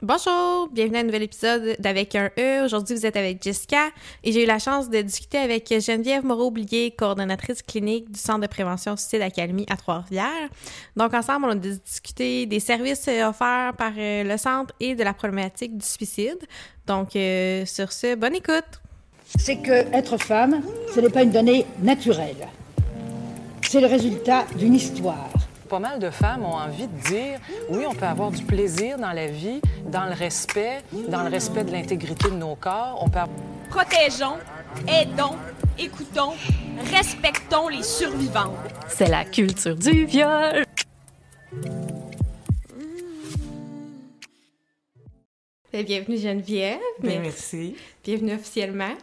Bonjour, bienvenue à un nouvel épisode d'Avec un E. Aujourd'hui, vous êtes avec Jessica et j'ai eu la chance de discuter avec Geneviève Moreau-Oublié, coordonnatrice clinique du Centre de prévention suicide Académie à Trois-Rivières. Donc, ensemble, on a discuté des services offerts par euh, le centre et de la problématique du suicide. Donc, euh, sur ce, bonne écoute! C'est que être femme, ce n'est pas une donnée naturelle. C'est le résultat d'une histoire pas mal de femmes ont envie de dire oui, on peut avoir du plaisir dans la vie, dans le respect, dans le respect de l'intégrité de nos corps. On peut Protégeons, aidons, écoutons, respectons les survivants. C'est la culture du viol. Bienvenue Geneviève. Bien, merci. Bienvenue officiellement.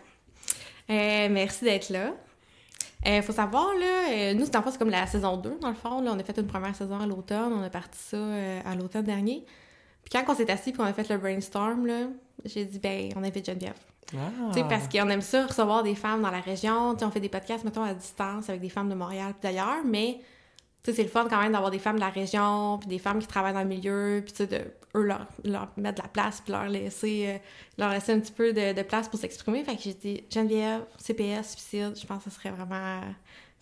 Euh, merci d'être là. Il euh, faut savoir, là, euh, nous, c'est en fait, c'est comme la saison 2, dans le fond. Là, on a fait une première saison à l'automne, on a parti ça euh, à l'automne dernier. Puis quand on s'est assis et qu'on a fait le brainstorm, là, j'ai dit, ben, on invite Geneviève. Ah. sais Parce qu'on aime ça, recevoir des femmes dans la région. sais on fait des podcasts, mettons, à distance avec des femmes de Montréal d'ailleurs, mais c'est le fun quand même d'avoir des femmes de la région, puis des femmes qui travaillent dans le milieu, puis de eux leur, leur, mettre de la place, puis leur laisser, leur laisser un petit peu de, place pour s'exprimer. Fait que j'ai dit Geneviève, CPS, suicide, je pense que ce serait vraiment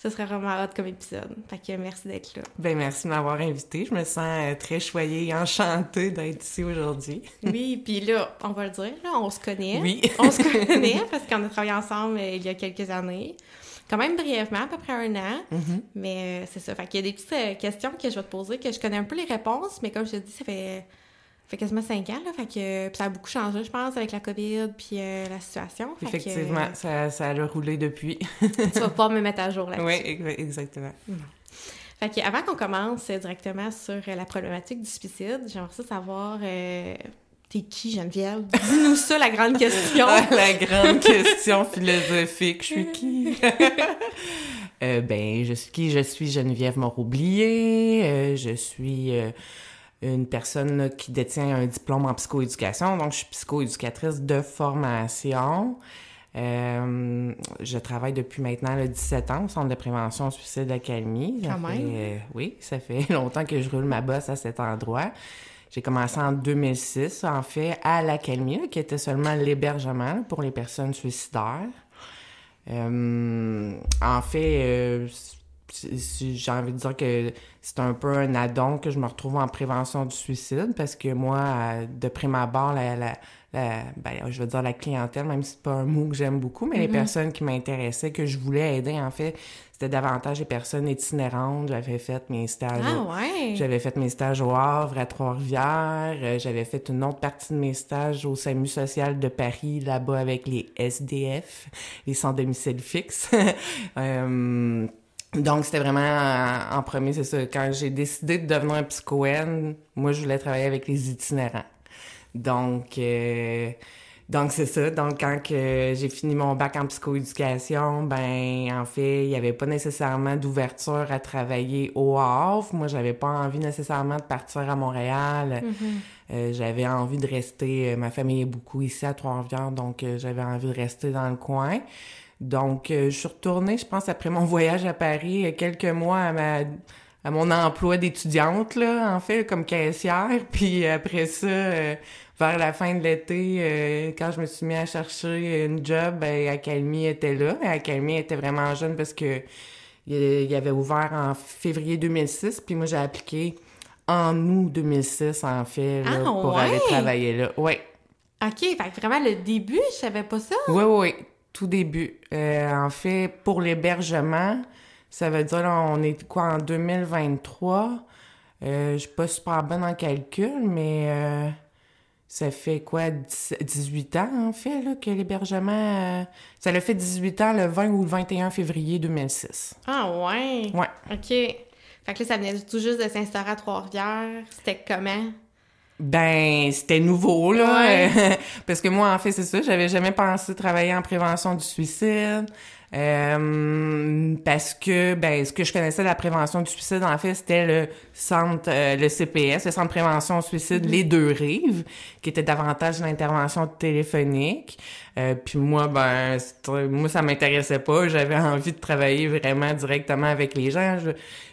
ce serait vraiment hot comme épisode. Fait que merci d'être là. Ben merci de m'avoir invité. Je me sens euh, très choyée et enchantée d'être ici aujourd'hui. oui, puis là, on va le dire, là, on se connaît. Oui. on se connaît parce qu'on a travaillé ensemble euh, il y a quelques années. Quand même brièvement, à peu près un an. Mm-hmm. Mais euh, c'est ça. Fait qu'il y a des petites questions que je vais te poser que je connais un peu les réponses, mais comme je te dis, ça fait fait quasiment cinq ans, là, fait que ça a beaucoup changé, je pense, avec la COVID puis euh, la situation. Effectivement, ça, ça a roulé depuis. tu vas pas me mettre à jour là-dessus. Oui, exactement. Fait que avant qu'on commence directement sur la problématique du suicide, j'aimerais savoir... Euh, t'es qui, Geneviève? Dis-nous ça, la grande question. la grande question philosophique. Je suis qui? euh, ben, je suis qui? Je suis Geneviève Moroublier. Euh, je suis une personne qui détient un diplôme en psychoéducation. Donc, je suis psychoéducatrice de formation. Euh, je travaille depuis maintenant le 17 ans au Centre de prévention suicide d'Académie. Euh, oui, ça fait longtemps que je roule ma bosse à cet endroit. J'ai commencé en 2006, en fait, à l'Académie, qui était seulement l'hébergement pour les personnes suicidaires. Euh, en fait, j'ai envie de dire que c'est un peu un addon que je me retrouve en prévention du suicide parce que moi, de prime abord, la, la, ben, je veux dire la clientèle, même si c'est pas un mot que j'aime beaucoup, mais les mm-hmm. personnes qui m'intéressaient, que je voulais aider, en fait, c'était davantage les personnes itinérantes. J'avais fait mes stages. Ah, ouais. J'avais fait mes stages au Havre, à Trois-Rivières. Euh, j'avais fait une autre partie de mes stages au SAMU social de Paris, là-bas avec les SDF, les sans domicile fixe. euh, donc, c'était vraiment euh, en premier, c'est ça. Quand j'ai décidé de devenir un psychoène, moi, je voulais travailler avec les itinérants. Donc, euh, donc c'est ça. Donc, quand j'ai fini mon bac en psychoéducation, ben, en fait, il n'y avait pas nécessairement d'ouverture à travailler au Havre. Moi, j'avais pas envie nécessairement de partir à Montréal. Mm-hmm. Euh, j'avais envie de rester. Ma famille est beaucoup ici à Trois-Rivières, donc j'avais envie de rester dans le coin. Donc, euh, je suis retournée, je pense, après mon voyage à Paris, euh, quelques mois à ma à mon emploi d'étudiante, là, en fait, comme caissière. Puis après ça, euh, vers la fin de l'été, quand je me suis mis à chercher une job, ben, était là. Académie était vraiment jeune parce que il avait ouvert en février 2006, puis moi, j'ai appliqué en août 2006, en fait, ah, pour aller travailler là. Oui. OK, fait vraiment, le début, je savais pas ça. Oui, oui, tout début. Euh, en fait, pour l'hébergement, ça veut dire, on est quoi, en 2023? Euh, je suis pas super bonne en calcul, mais euh, ça fait quoi, 18 ans, en fait, là, que l'hébergement... Ça l'a fait 18 ans le 20 ou le 21 février 2006. Ah ouais? Ouais. OK. Fait que là, ça venait tout juste de s'instaurer à Trois-Rivières. C'était comment? Ben, c'était nouveau, là. parce que moi, en fait, c'est ça, j'avais jamais pensé travailler en prévention du suicide. Euh, parce que, ben, ce que je connaissais de la prévention du suicide, en fait, c'était le centre, euh, le CPS, le centre de prévention du suicide, mm-hmm. les deux rives, qui était davantage l'intervention téléphonique. Euh, puis moi, ben, moi, ça m'intéressait pas. J'avais envie de travailler vraiment directement avec les gens.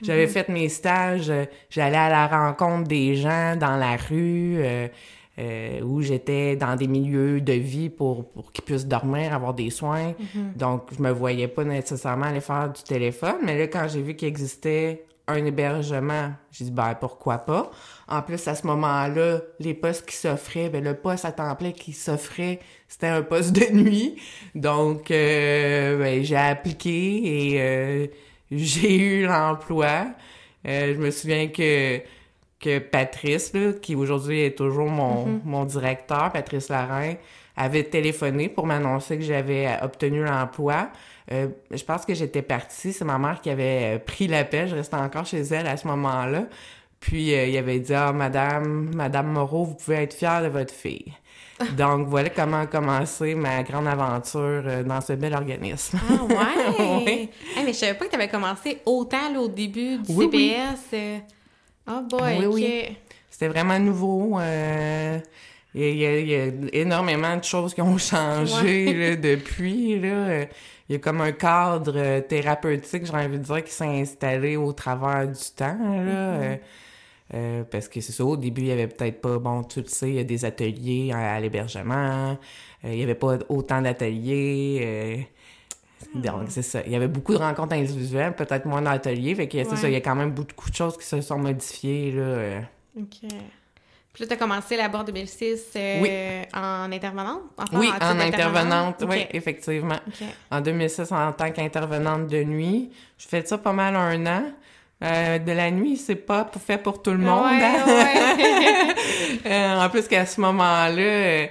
J'avais mm-hmm. fait mes stages, j'allais à la rencontre des gens dans la rue. Euh, où j'étais dans des milieux de vie pour, pour qu'ils puissent dormir, avoir des soins. Donc, je me voyais pas nécessairement aller faire du téléphone. Mais là, quand j'ai vu qu'il existait un hébergement, j'ai dit, ben, pourquoi pas? En plus, à ce moment-là, les postes qui s'offraient, ben, le poste à temps plein qui s'offrait, c'était un poste de nuit. Donc, euh, ben, j'ai appliqué et euh, j'ai eu l'emploi. Euh, je me souviens que que Patrice, là, qui aujourd'hui est toujours mon, mon directeur, Patrice Larin, avait téléphoné pour m'annoncer que j'avais obtenu l'emploi. Euh, je pense que j'étais partie. C'est ma mère qui avait euh, pris l'appel. Je restais encore chez elle à ce moment-là. Puis euh, il avait dit Ah, madame, madame Moreau, vous pouvez être fière de votre fille. Donc voilà comment a commencé ma grande aventure euh, dans ce bel organisme. Ah ouais! Oui. Hey, mais je savais pas que tu avais commencé autant là, au début du Oui, oui. CPS. euh. Ah boy, Oui. C'était vraiment nouveau. euh, Il y, a- il y énormément de choses qui ont changé là, depuis. Là. Il y a comme un cadre euh, thérapeutique, j'ai envie de dire, qui s'est installé au travers du temps. Là. Euh, euh, parce que c'est ça, au début, il y avait peut-être pas, bon, tu le sais, il y a des ateliers à, à l'hébergement, euh, il y avait pas autant d'ateliers. euh, donc, c'est ça. Il y avait beaucoup de rencontres individuelles, peut-être moins d'ateliers. Fait que c'est ça, il y a quand même beaucoup de choses qui se sont modifiées, là. euh. OK. Puis là, tu as commencé là-bas en 2006 euh, Oui. en intervenante? Enfin, Oui, en intervenante, oui, effectivement. En 2006, en tant qu'intervenante de nuit. Je fais ça pas mal un an. Euh, de la nuit, c'est pas pour- fait pour tout le monde. Ouais, hein? ouais. Euh, en plus qu'à ce moment-là,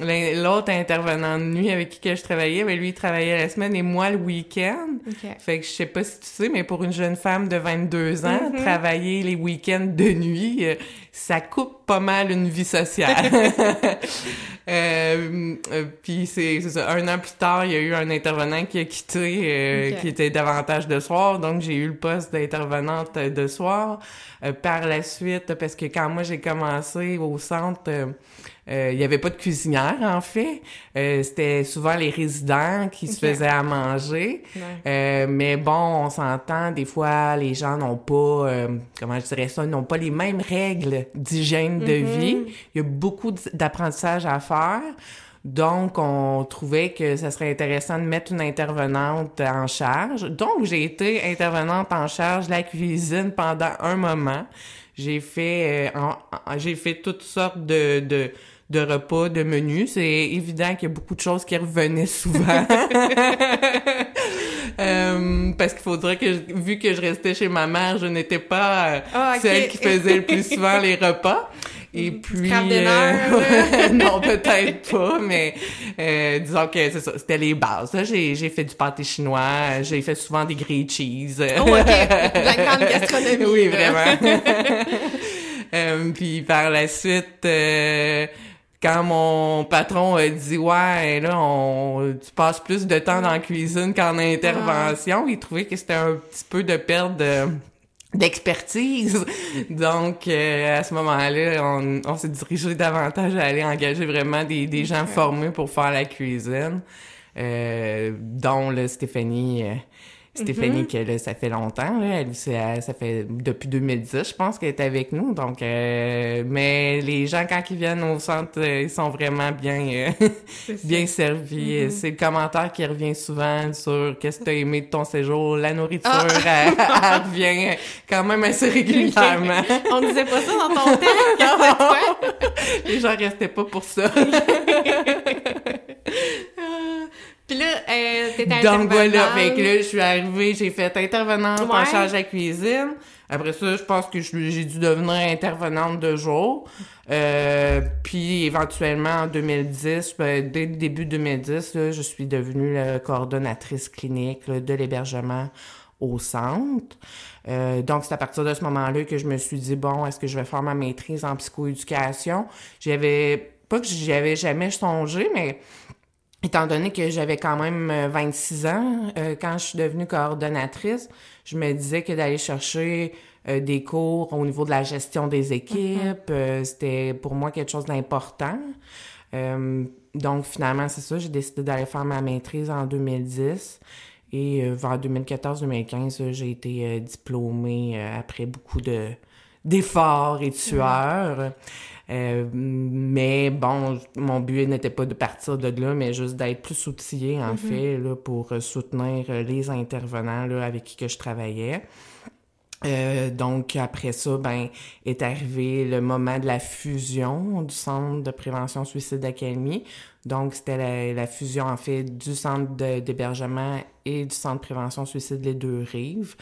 l'autre intervenant de nuit avec qui je travaillais, ben lui, il travaillait la semaine et moi le week-end. OK. Fait que je sais pas si tu sais, mais pour une jeune femme de 22 ans, Mm-hmm. travailler les week-ends de nuit, euh, ça coupe pas mal une vie sociale. euh, euh, Puis c'est ça, un an plus tard, il y a eu un intervenant qui a quitté, euh, qui était davantage de soir, donc j'ai eu le poste d'intervenante de soir. Euh, par la suite, parce que quand moi j'ai commencé au centre, euh, il y avait pas de cuisinière en fait. Euh, C'était souvent les résidents qui se faisaient à manger. Ouais. Euh, mais bon, on s'entend, des fois, les gens n'ont pas, euh, comment je dirais ça, n'ont pas les mêmes règles d'hygiène de vie. Il y a beaucoup d'apprentissage à faire. Donc, on trouvait que ça serait intéressant de mettre une intervenante en charge. Donc, j'ai été intervenante en charge de la cuisine pendant un moment. J'ai fait, euh, j'ai fait toutes sortes de, de, de repas, de menus. C'est évident qu'il y a beaucoup de choses qui revenaient souvent. Euh, parce qu'il faudrait que, je- vu que je restais chez ma mère, je n'étais pas euh, Ah, celle qui faisait le plus souvent les repas. Et puis... Crabe de euh, non, peut-être pas, mais euh, disons que c'est ça, c'était les bases. J'ai, j'ai fait du pâté chinois, j'ai fait souvent des grilled cheese. Oh, OK. La grande gastronomie. oui, là. vraiment. Euh, puis par la suite, quand mon patron a dit ouais, là, on, tu passes plus de temps dans la cuisine qu'en intervention, il trouvait que c'était un petit peu de perte de d'expertise. Donc, euh, à ce moment-là, on, on s'est dirigé davantage à aller engager vraiment des, des gens formés pour faire la cuisine, euh, dont là, Stéphanie... euh, Stéphanie, que là, ça fait longtemps, là, elle, c'est- ça fait depuis 2010, je pense qu'elle est avec nous. Donc, euh, mais les gens quand ils viennent au centre, euh, ils sont vraiment bien, euh, bien servis. C'est le commentaire qui revient souvent sur qu'est-ce que t'as aimé de ton séjour? La nourriture, elle, elle revient quand même assez régulièrement. On disait pas ça dans ton temps. Toi? les gens restaient pas pour ça. Puis là, euh, t'étais Donc voilà, fait que là, je suis arrivée, j'ai fait intervenante en charge de la cuisine. Après ça, je pense que j'ai dû devenir intervenante de jour. Euh, puis éventuellement, en 2010, ben, dès le début 2010, là, je suis devenue la coordonnatrice clinique là, de l'hébergement au centre. Euh, donc, c'est à partir de ce moment-là que je me suis dit, bon, est-ce que je vais faire ma maîtrise en psychoéducation? J'avais, pas que j'y avais jamais songé, mais Étant donné que j'avais quand même euh, 26 ans euh, quand je suis devenue coordonnatrice, je me disais que d'aller chercher euh, des cours au niveau de la gestion des équipes, euh, c'était pour moi quelque chose d'important. Euh, donc finalement, c'est ça, j'ai décidé d'aller faire ma maîtrise en 2010. Et euh, vers 2014-2015, euh, j'ai été euh, diplômée euh, après beaucoup de d'efforts et de sueurs. Euh, mais bon, mon but n'était pas de partir de là, mais juste d'être plus outillé, en fait, là, pour soutenir les intervenants là, avec qui que je travaillais. Euh, donc après ça, ben est arrivé le moment de la fusion du centre de prévention suicide d'académie. Donc c'était la, la fusion en fait du centre d'hébergement et du centre de prévention suicide les deux rives.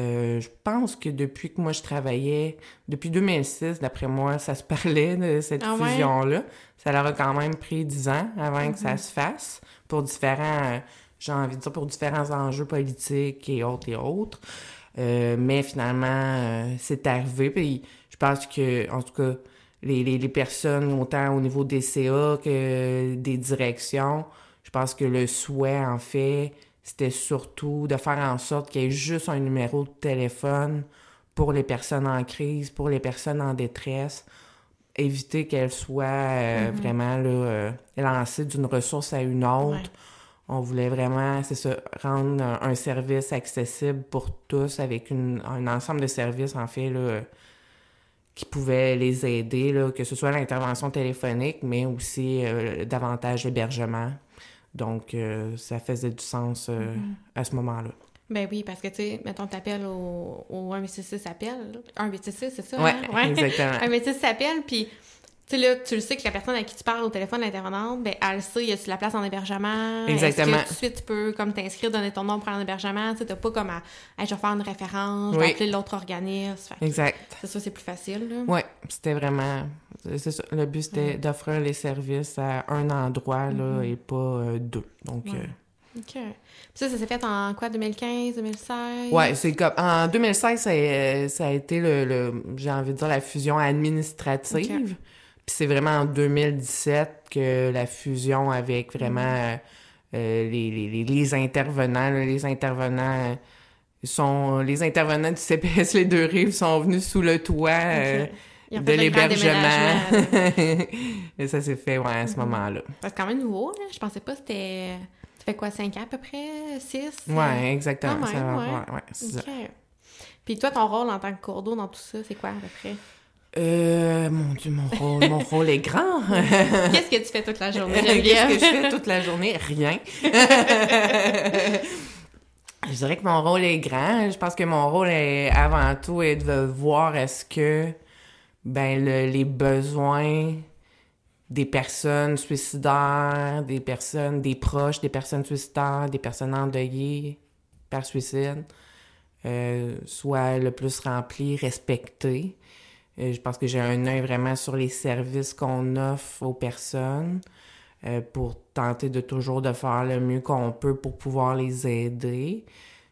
Euh, je pense que depuis que moi je travaillais, depuis 2006, d'après moi, ça se parlait de cette Ah ouais? fusion-là. Ça leur a quand même pris dix ans avant que ça se fasse pour différents, j'ai envie de dire pour différents enjeux politiques et autres et autres. Euh, mais finalement, euh, c'est arrivé. Puis je pense que, en tout cas, les, les, les personnes, autant au niveau des CA que des directions, je pense que le souhait, en fait, c'était surtout de faire en sorte qu'il y ait juste un numéro de téléphone pour les personnes en crise, pour les personnes en détresse, éviter qu'elles soient euh, vraiment là, euh, lancées d'une ressource à une autre. Ouais. On voulait vraiment, c'est ça, rendre un, un service accessible pour tous avec une, un ensemble de services, en fait, là, qui pouvaient les aider, là, que ce soit l'intervention téléphonique, mais aussi euh, davantage l'hébergement. Donc, euh, ça faisait du sens euh, à ce moment-là. Ben oui, parce que, tu sais, mettons, t'appelles au, au 186 appel. là. 186, c'est ça? Ouais, hein? exactement. 186 s'appelle, puis, tu sais, là, tu le sais que la personne à qui tu parles au téléphone, l'intervenante, ben, elle sait, y a-tu la place en hébergement? Exactement. Est-ce que tout de suite, tu peux, comme, t'inscrire, donner ton nom pour un hébergement? Tu sais, t'as pas comme à, Hey, je vais faire une référence, je vais Oui. appeler l'autre organisme. Fait que Exact. C'est ça, c'est plus facile, là. Ouais, c'était vraiment. C'est ça. Le but, c'était d'offrir les services à un endroit, là, et pas euh, deux. Donc, Ouais. euh, OK. Puis ça, ça s'est fait en quoi, 2015, 2016? Ouais, c'est comme en 2016, ça, a- ça a été le, le- j'ai envie de dire la fusion administrative. Puis c'est vraiment en 2017 que la fusion avec vraiment euh, euh, les, les, les, intervenants, là, les intervenants euh, sont les intervenants du CPS les deux rives sont venus sous le toit euh, de l'hébergement. Et ça s'est fait ouais, à ce moment-là. C'est quand même nouveau, là. Je pensais pas que c'était... Ça fait quoi, 5 ans à peu près? 6? Ouais, exactement. Quand ça même, va- ouais. ouais, ouais, c'est ça. OK. Puis toi, ton rôle en tant que cours d'eau dans tout ça, c'est quoi à peu près? Euh, mon Dieu, mon rôle, mon rôle est grand. Qu'est-ce que tu fais toute la journée, Qu'est-ce que je fais toute la journée? Rien. je dirais que mon rôle est grand. Je pense que mon rôle est avant tout est de voir est-ce que ben le- les besoins des personnes suicidaires, des personnes, des proches des personnes suicidaires, des personnes endeuillées par suicide, euh, soient le plus remplis, respectés. Euh, je pense que j'ai un œil vraiment sur les services qu'on offre aux personnes euh, pour tenter de toujours de faire le mieux qu'on peut pour pouvoir les aider.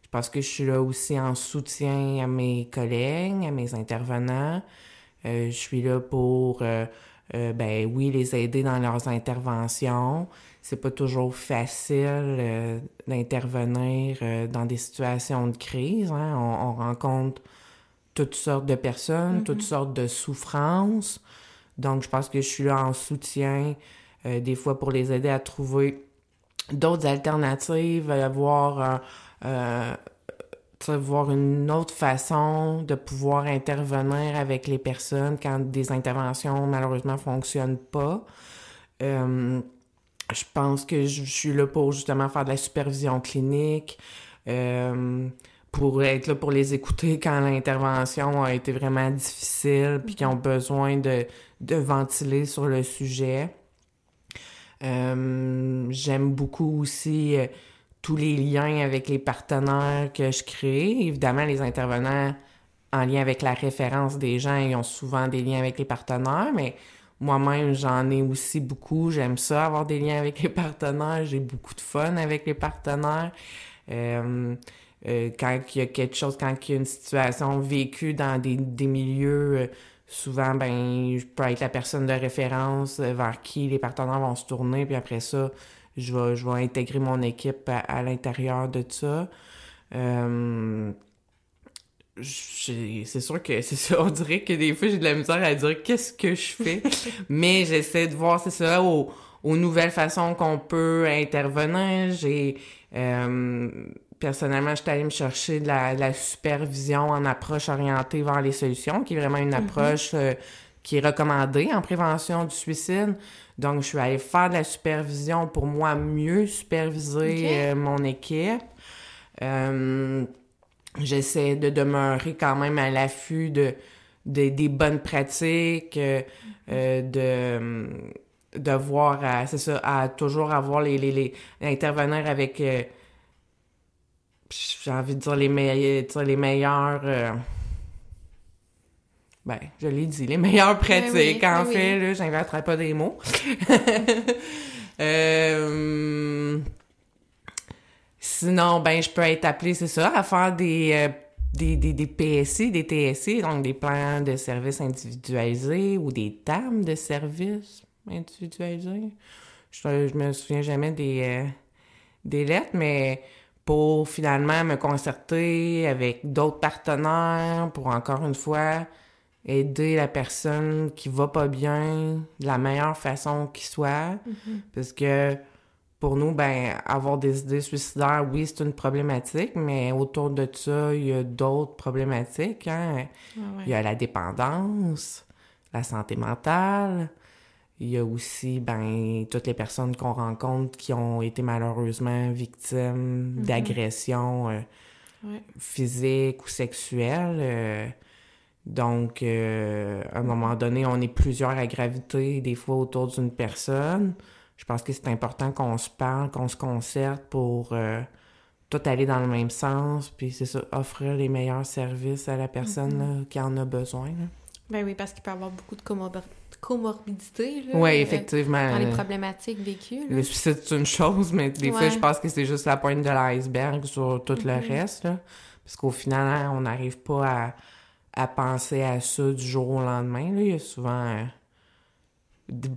Je pense que je suis là aussi en soutien à mes collègues, à mes intervenants. Euh, je suis là pour, ben oui, les aider dans leurs interventions. C'est pas toujours facile d'intervenir dans des situations de crise. hein. On rencontre toutes sortes de personnes, toutes sortes de souffrances. Donc, je pense que je suis là en soutien, euh, des fois pour les aider à trouver d'autres alternatives, à voir, euh, euh, voir une autre façon de pouvoir intervenir avec les personnes quand des interventions malheureusement fonctionnent pas. Euh, je pense que je, je suis là pour justement faire de la supervision clinique, euh, pour être là pour les écouter quand l'intervention a été vraiment difficile, puis qu'ils ont besoin de, de ventiler sur le sujet. Euh, J'aime beaucoup aussi euh, tous les liens avec les partenaires que je crée. Évidemment, les intervenants en lien avec la référence des gens, ils ont souvent des liens avec les partenaires, mais moi-même, j'en ai aussi beaucoup. J'aime ça, avoir des liens avec les partenaires. J'ai beaucoup de fun avec les partenaires. Euh, euh, quand il y a quelque chose, quand il y a une situation vécue dans des, des milieux, euh, souvent, ben, je peux être la personne de référence euh, vers qui les partenaires vont se tourner, puis après ça, je vais, je vais intégrer mon équipe à, à l'intérieur de ça. Euh, c'est sûr que c'est ça, on dirait que des fois j'ai de la misère à dire qu'est-ce que je fais, mais j'essaie de voir, c'est ça, aux, aux nouvelles façons qu'on peut intervenir. J'ai euh, personnellement, j'étais allée me chercher de la, de la supervision en approche orientée vers les solutions, qui est vraiment une approche euh, qui est recommandé en prévention du suicide. Donc, je suis allée faire de la supervision pour moi mieux superviser euh, mon équipe. Euh, J'essaie de demeurer quand même à l'affût de, de- des bonnes pratiques, euh, de, de voir, c'est ça, à toujours avoir les, les, les intervenir avec, j'ai envie de dire les, meilleurs les euh, ben, je l'ai dit, les meilleures pratiques, oui, en oui, fait, là, j'inventerai pas des mots. Euh, Sinon, ben, je peux être appelée, c'est ça, à faire des, euh, des, des, des PSI, des TSI, donc des plans de services individualisés ou des TAM de services individualisés. Je, je me souviens jamais des, euh, des lettres, mais pour finalement me concerter avec d'autres partenaires pour encore une fois aider la personne qui va pas bien de la meilleure façon qui soit. Parce que pour nous, ben, avoir des idées suicidaires, oui, c'est une problématique, mais autour de ça, il y a d'autres problématiques. Hein? Il y a la dépendance, la santé mentale. Il y a aussi, ben, toutes les personnes qu'on rencontre qui ont été malheureusement victimes d'agressions euh, Ouais. physiques ou sexuelles. euh, donc, euh, à un moment donné, on est plusieurs à graviter, des fois autour d'une personne. Je pense que c'est important qu'on se parle, qu'on se concerte pour tout aller dans le même sens, puis c'est ça, offrir les meilleurs services à la personne là, qui en a besoin. là. Ben oui, parce qu'il peut y avoir beaucoup de comor- comorbidités. là, Oui, euh, effectivement. Dans les problématiques vécues. là. Le suicide, c'est une chose, mais des fois, je pense que c'est juste la pointe de l'iceberg sur tout le Mhm. reste. Là. Parce qu'au final, hein, on n'arrive pas à, à penser à ça du jour au lendemain. Là. Il y a souvent euh,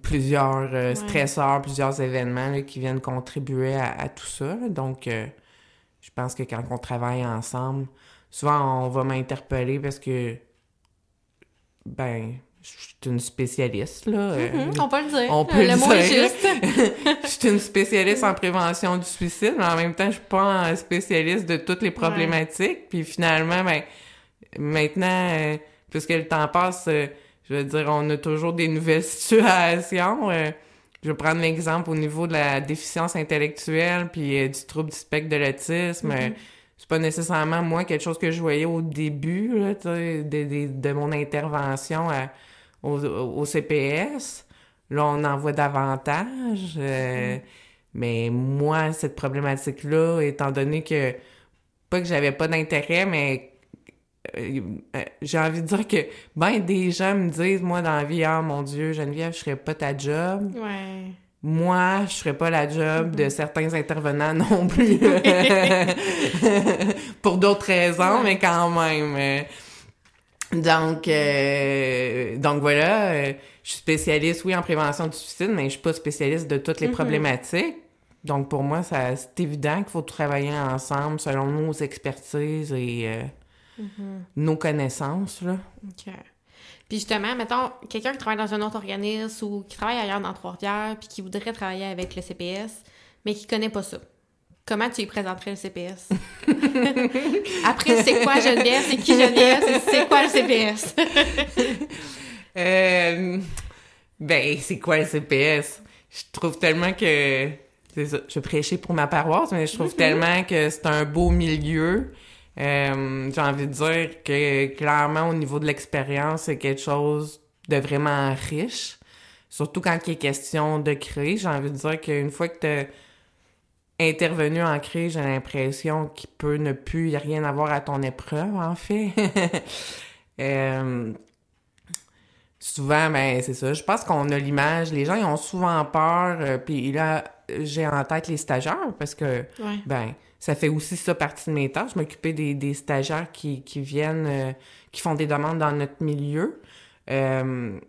plusieurs euh, Ouais. stresseurs, plusieurs événements là, qui viennent contribuer à, à tout ça. Donc, euh, je pense que quand on travaille ensemble, souvent, on va m'interpeller parce que, ben, je suis une spécialiste, là. euh, Mhm, on peut le dire. on peut le le mot est dire. juste. je suis une spécialiste en prévention du suicide, mais en même temps, je suis pas un spécialiste de toutes les problématiques. Puis finalement, ben, maintenant, euh, puisque le temps passe, euh, je veux dire, on a toujours des nouvelles situations. je vais prendre l'exemple au niveau de la déficience intellectuelle puis du trouble du spectre de l'autisme. Euh, c'est pas nécessairement moi quelque chose que je voyais au début là, tu sais, de, de, de mon intervention à- au, au CPS. Là, on en voit davantage. euh, Mais moi, cette problématique-là, étant donné que, pas que j'avais pas d'intérêt, mais euh, euh, j'ai envie de dire que ben des gens me disent, moi, dans la vie, ah mon Dieu, Geneviève, je ferais pas ta job. Ouais. Moi, je ferais pas la job de certains intervenants non plus. Pour d'autres raisons, mais quand même. Donc, euh, donc voilà, euh, je suis spécialiste, oui, en prévention du suicide, mais je suis pas spécialiste de toutes les problématiques. Donc, pour moi, ça, c'est évident qu'il faut travailler ensemble selon nos expertises et euh, nos connaissances, là. OK. Puis justement, mettons, quelqu'un qui travaille dans un autre organisme ou qui travaille ailleurs dans Trois-Rivières puis qui voudrait travailler avec le CPS, mais qui connaît pas ça. Comment tu présenterais le CPS? Après, c'est quoi Geneviève? C'est qui Geneviève? C'est- C'est quoi le CPS? Euh, ben, c'est quoi le CPS? Je trouve tellement que... C'est ça, je prêchais pour ma paroisse, mais je trouve tellement que c'est un beau milieu. Euh, J'ai envie de dire que, clairement, au niveau de l'expérience, c'est quelque chose de vraiment riche. Surtout quand il est question de créer. J'ai envie de dire qu'une fois que tu intervenu en crise, j'ai l'impression qu'il peut ne plus y rien avoir à ton épreuve, en fait. Euh, souvent, ben c'est ça. Je pense qu'on a l'image. Les gens, ils ont souvent peur. euh, Puis là, j'ai en tête les stagiaires parce que, Ouais. ben, ça fait aussi ça partie de mes tâches. M'occuper des, des stagiaires qui, qui viennent, euh, qui font des demandes dans notre milieu. Euh,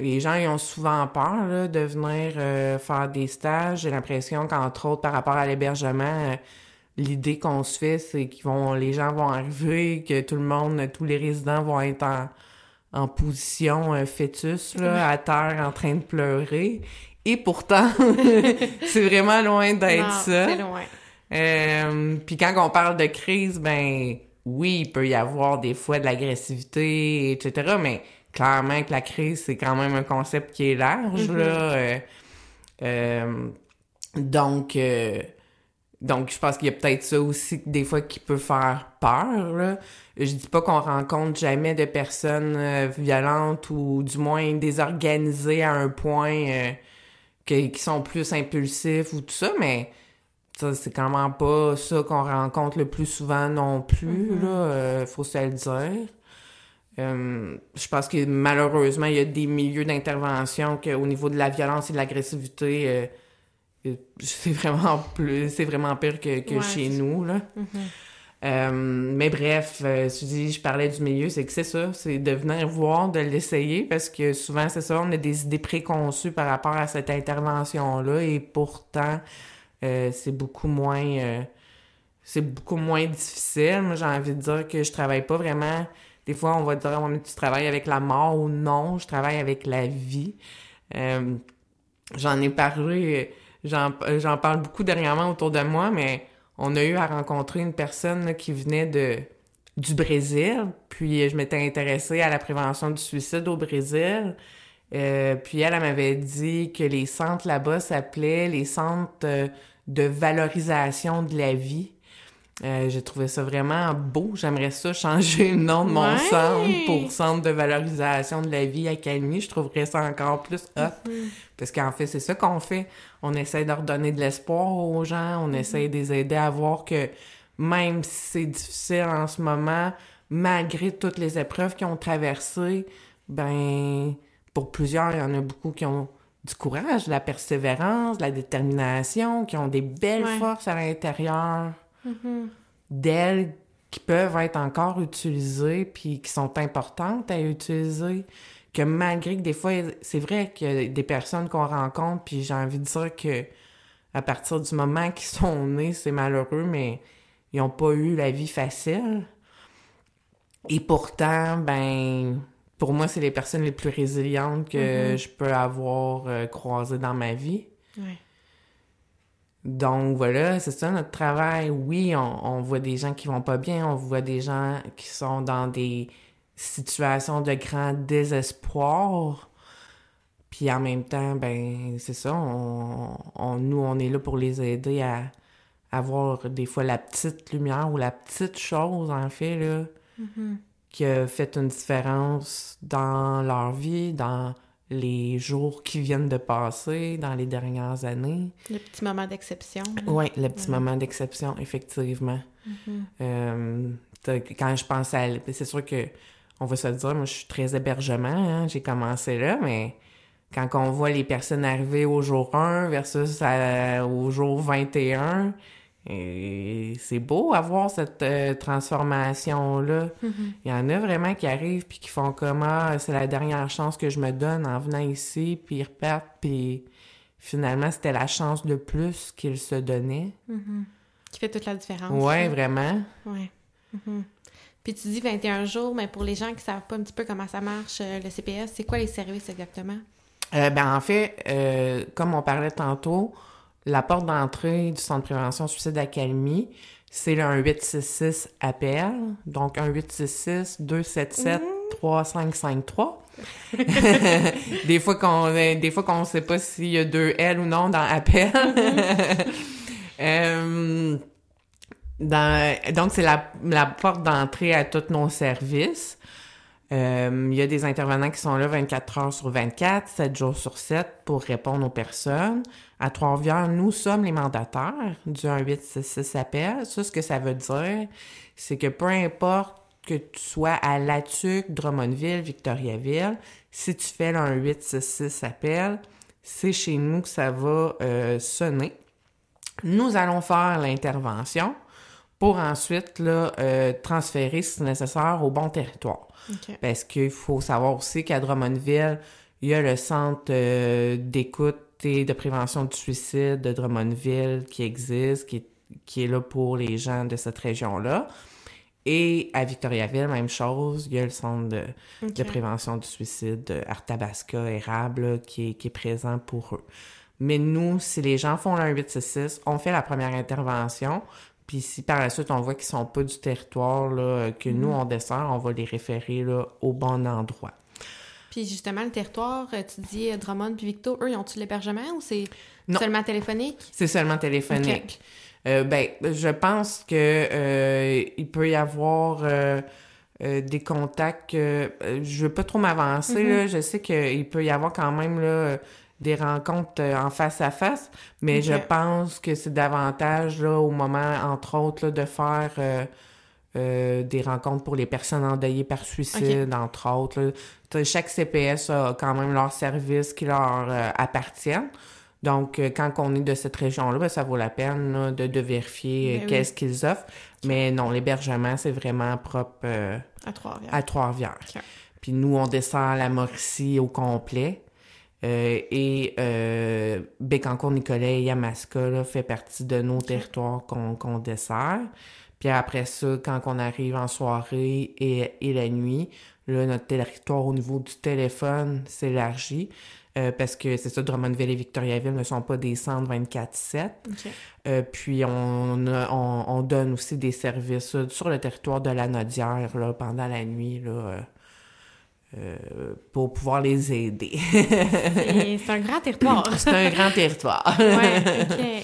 les gens, ils ont souvent peur là, de venir euh, faire des stages. J'ai l'impression qu'entre autres, par rapport à l'hébergement, euh, l'idée qu'on se fait, c'est qu'ils vont, les gens vont arriver, que tout le monde, tous les résidents vont être en, en position euh, fœtus, là, à terre, en train de pleurer. Et pourtant, c'est vraiment loin d'être ça. C'est loin. Euh, Puis quand on parle de crise, ben oui, il peut y avoir des fois de l'agressivité, etc. Mais clairement que la crise, c'est quand même un concept qui est large, Mm-hmm. là. euh, euh, donc, euh, donc, je pense qu'il y a peut-être ça aussi, des fois, qui peut faire peur, là. Je dis pas qu'on rencontre jamais de personnes euh, violentes ou du moins désorganisées à un point euh, que- qui sont plus impulsifs ou tout ça, mais ça, c'est quand même pas ça qu'on rencontre le plus souvent non plus, là, euh, faut se le dire. Euh, je pense que malheureusement, il y a des milieux d'intervention qu'au niveau de la violence et de l'agressivité, euh, euh, c'est vraiment plus, c'est vraiment pire que, que Ouais, chez nous, là. Euh, mais bref, tu dis, je parlais du milieu, c'est que c'est ça, c'est de venir voir, de l'essayer, parce que souvent, c'est ça, on a des idées préconçues par rapport à cette intervention-là, et pourtant, c'est beaucoup moins... c'est beaucoup moins difficile. Moi, j'ai envie de dire que je travaille pas vraiment... Des fois, on va dire, tu travailles avec la mort ou non, je travaille avec la vie. Euh, j'en ai parlé, j'en j'en parle beaucoup dernièrement autour de moi, mais on a eu à rencontrer une personne qui venait de du Brésil, puis je m'étais intéressée à la prévention du suicide au Brésil. Euh, puis elle, m'avait dit que les centres là-bas s'appelaient les centres euh, de valorisation de la vie. Euh, j'ai trouvé ça vraiment beau. J'aimerais ça changer le nom de mon Ouais. centre pour Centre de valorisation de la vie à Calmy. Je trouverais ça encore plus hot. Parce qu'en fait, c'est ça qu'on fait. On essaie de redonner de l'espoir aux gens. On essaie de les aider à voir que même si c'est difficile en ce moment, malgré toutes les épreuves qu'ils ont traversées, ben, pour plusieurs, il y en a beaucoup qui ont du courage, de la persévérance, de la détermination, qui ont des belles Ouais. forces à l'intérieur d'elles qui peuvent être encore utilisées puis qui sont importantes à utiliser que malgré que des fois c'est vrai qu'il y a des personnes qu'on rencontre puis j'ai envie de dire que à partir du moment qu'ils sont nés c'est malheureux mais ils n'ont pas eu la vie facile. Et pourtant ben pour moi c'est les personnes les plus résilientes que je peux avoir euh, croisées dans ma vie. Donc voilà, c'est ça notre travail. Oui, on, on voit des gens qui vont pas bien, on voit des gens qui sont dans des situations de grand désespoir. Puis en même temps, ben c'est ça, on, on- nous on est là pour les aider à avoir des fois la petite lumière ou la petite chose en fait là qui a fait une différence dans leur vie, dans les jours qui viennent de passer, dans les dernières années. Le petit moment d'exception. là. Oui, le petit moment d'exception, effectivement. Euh, t'as- quand je pense à... C'est sûr que, on va se le dire, moi, je suis très hébergement, hein, j'ai commencé là, mais quand on voit les personnes arriver au jour 1 versus à- au jour 21, et c'est beau avoir cette euh, transformation-là. Il y en a vraiment qui arrivent puis qui font comme ah, c'est la dernière chance que je me donne en venant ici, puis ils repartent, puis finalement, c'était la chance de plus qu'ils se donnaient. Qui fait toute la différence. Ouais, là. vraiment. Ouais. Mhm. Puis tu dis 21 jours, mais pour les gens qui savent pas un petit peu comment ça marche, euh, le CPS, c'est quoi les services exactement? Euh, ben, en fait, euh, comme on parlait tantôt, la porte d'entrée du Centre de prévention suicide Académie, c'est le 1866 appel. Donc, 1866-277-3553. des fois qu'on euh, des fois qu'on sait pas s'il y a deux L ou non dans appel. Euh, dans- donc, c'est la, la porte d'entrée à tous nos services. Euh, Il y a des intervenants qui sont là 24 heures sur 24, 7 jours sur 7 pour répondre aux personnes. À Trois-Rivières, nous sommes les mandataires du 1866 appel. Ça, ce que ça veut dire, c'est que peu importe que tu sois à Latuc, Drummondville, Victoriaville, si tu fais le 1866 appel, c'est chez nous que ça va euh, sonner. Nous allons faire l'intervention pour ensuite là, euh, transférer, si nécessaire, au bon territoire. Parce qu'il faut savoir aussi qu'à Drummondville, il y a le centre euh, d'écoute de prévention du suicide de Drummondville qui existe, qui est, qui est là pour les gens de cette région-là. Et à Victoriaville, même chose, il y a le centre de, prévention du suicide de Arthabasca, Érable, là, qui est, qui est présent pour eux. Mais nous, si les gens font le 1866, on fait la première intervention. Puis si par la suite on voit qu'ils sont pas du territoire, là, que nous on descend, on va les référer là, au bon endroit. Puis justement, le territoire, euh, tu dis euh, Drummond puis Victo, eux, ils ont-tu l'hébergement ou c'est seulement téléphonique? C'est seulement téléphonique. Euh, ben, je pense que euh, il peut y avoir euh, des contacts. je veux pas trop m'avancer là. Je sais qu'il peut y avoir quand même là des rencontres en face à face, mais je pense que c'est davantage là au moment, entre autres, là, de faire euh, des rencontres pour les personnes endeuillées par suicide, entre autres. là. Chaque CPS a quand même leurs services qui leur euh, appartiennent. Donc, euh, quand on est de cette région-là, ben, ça vaut la peine là, de, de vérifier Ben oui. qu'est-ce qu'ils offrent. Mais non, l'hébergement, c'est vraiment propre À Trois-Rivières. à. Puis nous, on descend la Mauricie au complet. Euh, et euh, Bécancour-Nicolet et Yamaska là, fait partie de nos territoires qu'on qu'on dessert. Puis après ça, quand on arrive en soirée et, et la nuit, là, notre territoire au niveau du téléphone s'élargit. euh, parce que c'est ça, Drummondville et Victoriaville ne sont pas des centres 24-7. Ok. Euh, puis on, a- on, on donne aussi des services là, sur le territoire de la Nodière là, pendant la nuit là, euh, euh, pour pouvoir les aider. C'est un grand territoire. c'est un grand territoire. ouais.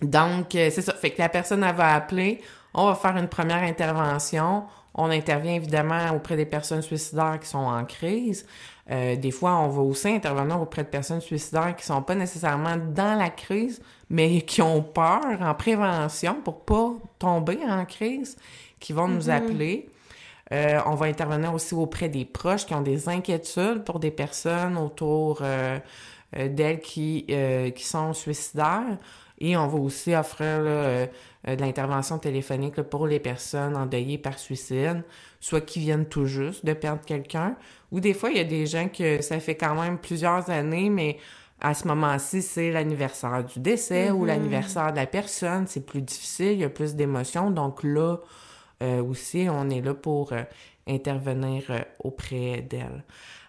Donc, euh, c'est ça. Fait que la personne, elle va appeler. On va faire une première intervention. On intervient évidemment auprès des personnes suicidaires qui sont en crise. Euh, des fois, on va aussi intervenir auprès de personnes suicidaires qui sont pas nécessairement dans la crise, mais qui ont peur en prévention pour pas tomber en crise, qui vont nous appeler. Euh, on va intervenir aussi auprès des proches qui ont des inquiétudes pour des personnes autour euh, euh, d'elles qui, euh, qui sont suicidaires. Et on va aussi offrir là, de l'intervention téléphonique là, pour les personnes endeuillées par suicide, soit qui viennent tout juste de perdre quelqu'un, ou des fois, il y a des gens que ça fait quand même plusieurs années, mais à ce moment-ci, c'est l'anniversaire du décès ou l'anniversaire de la personne. C'est plus difficile, il y a plus d'émotions. Donc là, euh, aussi, on est là pour euh, intervenir euh, auprès d'elles.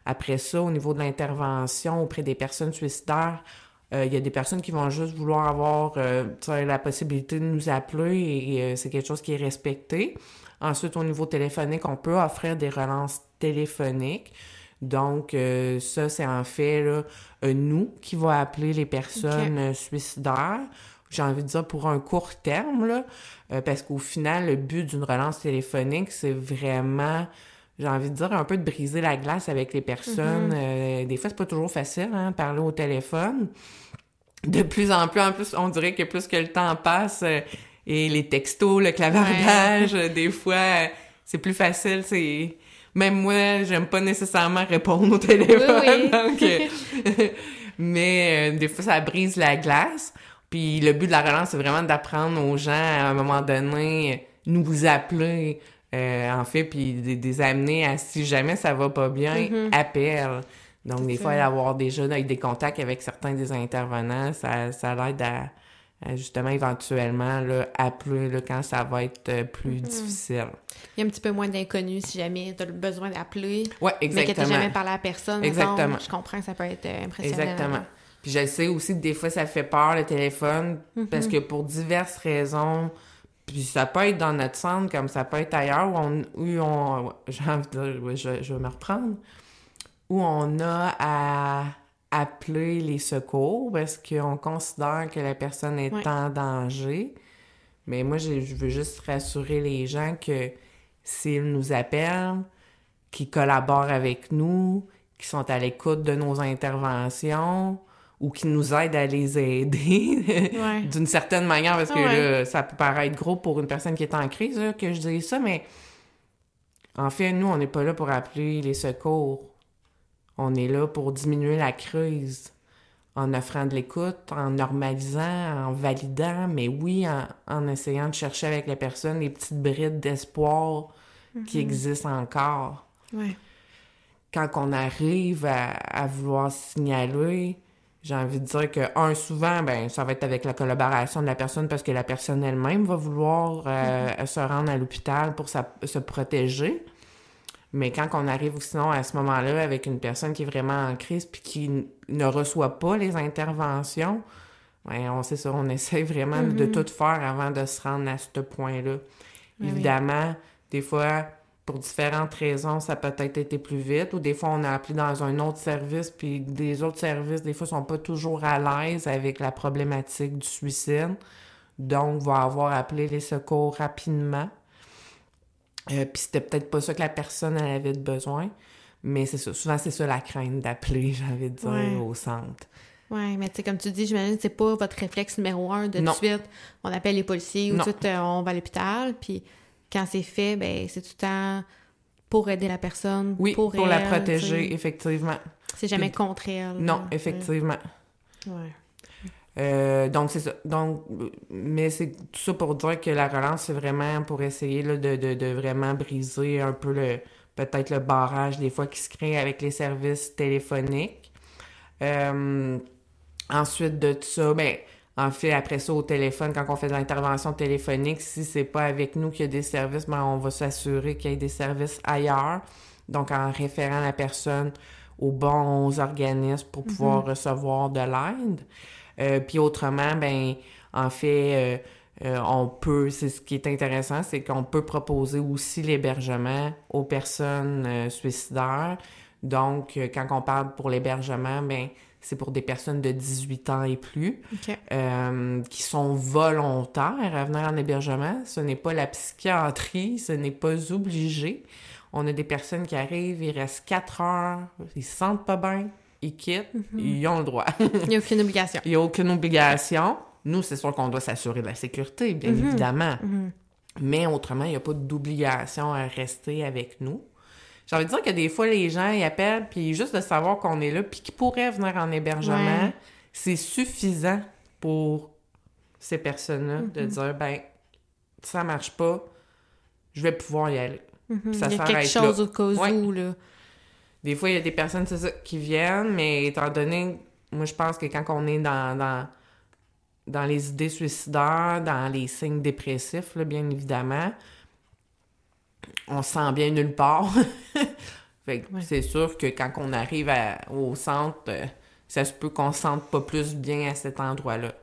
Après ça, au niveau de l'intervention auprès des personnes suicidaires, euh, il y a des personnes qui vont juste vouloir avoir euh, la possibilité de nous appeler et, euh, c'est quelque chose qui est respecté. Ensuite, au niveau téléphonique, on peut offrir des relances téléphoniques. Donc, euh, ça, c'est en fait là, euh, nous qui va appeler les personnes euh, suicidaires. J'ai envie de dire pour un court terme, là, euh, parce qu'au final, le but d'une relance téléphonique, c'est vraiment, j'ai envie de dire, un peu de briser la glace avec les personnes. Euh, des fois, c'est pas toujours facile, hein, parler au téléphone. De plus en plus, en plus, on dirait que plus que le temps passe, euh, et les textos, le clavardage, euh, des fois, c'est plus facile, c'est... Même moi, j'aime pas nécessairement répondre au téléphone, Oui, oui. donc... euh, mais des fois, ça brise la glace. Puis le but de la relance, c'est vraiment d'apprendre aux gens, à un moment donné, nous appeler, euh, en fait, puis de, de les amener à, si jamais ça va pas bien, appel. Donc, des fois, avoir déjà avec des contacts avec certains des intervenants, ça, ça l'aide à, à justement, éventuellement, là, appeler là, quand ça va être euh, plus difficile. Il y a un petit peu moins d'inconnus si jamais tu as le besoin d'appeler. Ouais, Mais que tu exactement. jamais parlé à personne. Exactement. je comprends que ça peut être euh, impressionnant. Exactement. Puis je sais aussi que des fois, ça fait peur, le téléphone, parce que pour diverses raisons, puis ça peut être dans notre centre comme ça peut être ailleurs, où on... Où on j'ai envie de dire, ouais, je, je vais me reprendre, où on a à appeler les secours parce qu'on considère que la personne est Ouais. en danger. Mais moi, je, je veux juste rassurer les gens que s'ils nous appellent, qui collaborent avec nous, qui sont à l'écoute de nos interventions ou qui nous aident à les aider Ouais. d'une certaine manière, parce que ouais. là, ça peut paraître gros pour une personne qui est en crise là, que je dis ça, mais en fait, nous, on n'est pas là pour appeler les secours. On est là pour diminuer la crise en offrant de l'écoute, en normalisant, en validant, mais oui, en, en essayant de chercher avec la personne les petites brides d'espoir qui existent encore Ouais. quand on arrive à, à vouloir signaler, j'ai envie de dire que, un, souvent, ben, ça va être avec la collaboration de la personne parce que la personne elle-même va vouloir euh, se rendre à l'hôpital pour sa- se protéger. Mais quand on arrive sinon à ce moment-là avec une personne qui est vraiment en crise puis qui ne reçoit pas les interventions, ben, on sait ça, on essaie vraiment de tout faire avant de se rendre à ce point-là. oui. Évidemment, des fois, pour différentes raisons, ça a peut-être été plus vite. Ou des fois, on a appelé dans un autre service, puis des autres services, des fois, sont pas toujours à l'aise avec la problématique du suicide. Donc, va avoir appelé les secours rapidement. Euh, puis c'était peut-être pas ça que la personne elle avait besoin. Mais c'est ça. Souvent, c'est ça la crainte d'appeler, j'ai envie de dire, Ouais. au centre. Ouais, mais tu sais, comme tu dis, j'imagine que c'est pas votre réflexe numéro un de Non. tout de suite. On appelle les policiers ou Non. tout de suite, euh, on va à l'hôpital. Puis quand c'est fait, ben c'est tout le temps pour aider la personne. Oui, pour, pour, la protéger, effectivement. C'est jamais Puis- contre elle. Non, là. effectivement. Ouais. Euh, donc, c'est ça. Donc, mais c'est tout ça pour dire que la relance, c'est vraiment pour essayer là, de, de, de vraiment briser un peu le peut-être le barrage des fois qui se crée avec les services téléphoniques. Euh, ensuite de tout ça, ben, en fait, après ça, au téléphone, quand on fait de l'intervention téléphonique, si c'est pas avec nous qu'il y a des services, ben, on va s'assurer qu'il y ait des services ailleurs. Donc, en référant la personne aux bons organismes pour pouvoir recevoir de l'aide. Euh, puis autrement, ben, en fait, euh, euh, on peut, c'est ce qui est intéressant, c'est qu'on peut proposer aussi l'hébergement aux personnes euh, suicidaires. Donc, quand on parle pour l'hébergement, ben, c'est pour des personnes de 18 ans et plus euh, qui sont volontaires à venir en hébergement. Ce n'est pas la psychiatrie, ce n'est pas obligé. On a des personnes qui arrivent, ils restent 4 heures, ils se sentent pas bien, ils quittent, ils ont le droit. Il n'y a aucune obligation. Il n'y a aucune obligation. Nous, c'est sûr qu'on doit s'assurer de la sécurité, bien évidemment. Mais autrement, il n'y a pas d'obligation à rester avec nous. J'ai envie de dire que des fois, les gens, ils appellent, puis juste de savoir qu'on est là, puis qu'ils pourraient venir en hébergement, Ouais. c'est suffisant pour ces personnes-là de dire, ben, ça marche pas, je vais pouvoir y aller. Mhm. Ça Il y a quelque chose là. au cas Ouais. où, là. Des fois, il y a des personnes ça, qui viennent, mais étant donné, moi, je pense que quand on est dans, dans, dans les idées suicidaires, dans les signes dépressifs, là, bien évidemment, on se sent bien nulle part. fait que Ouais. c'est sûr que quand on arrive à- au centre, euh, ça se peut qu'on se sente pas plus bien à cet endroit-là.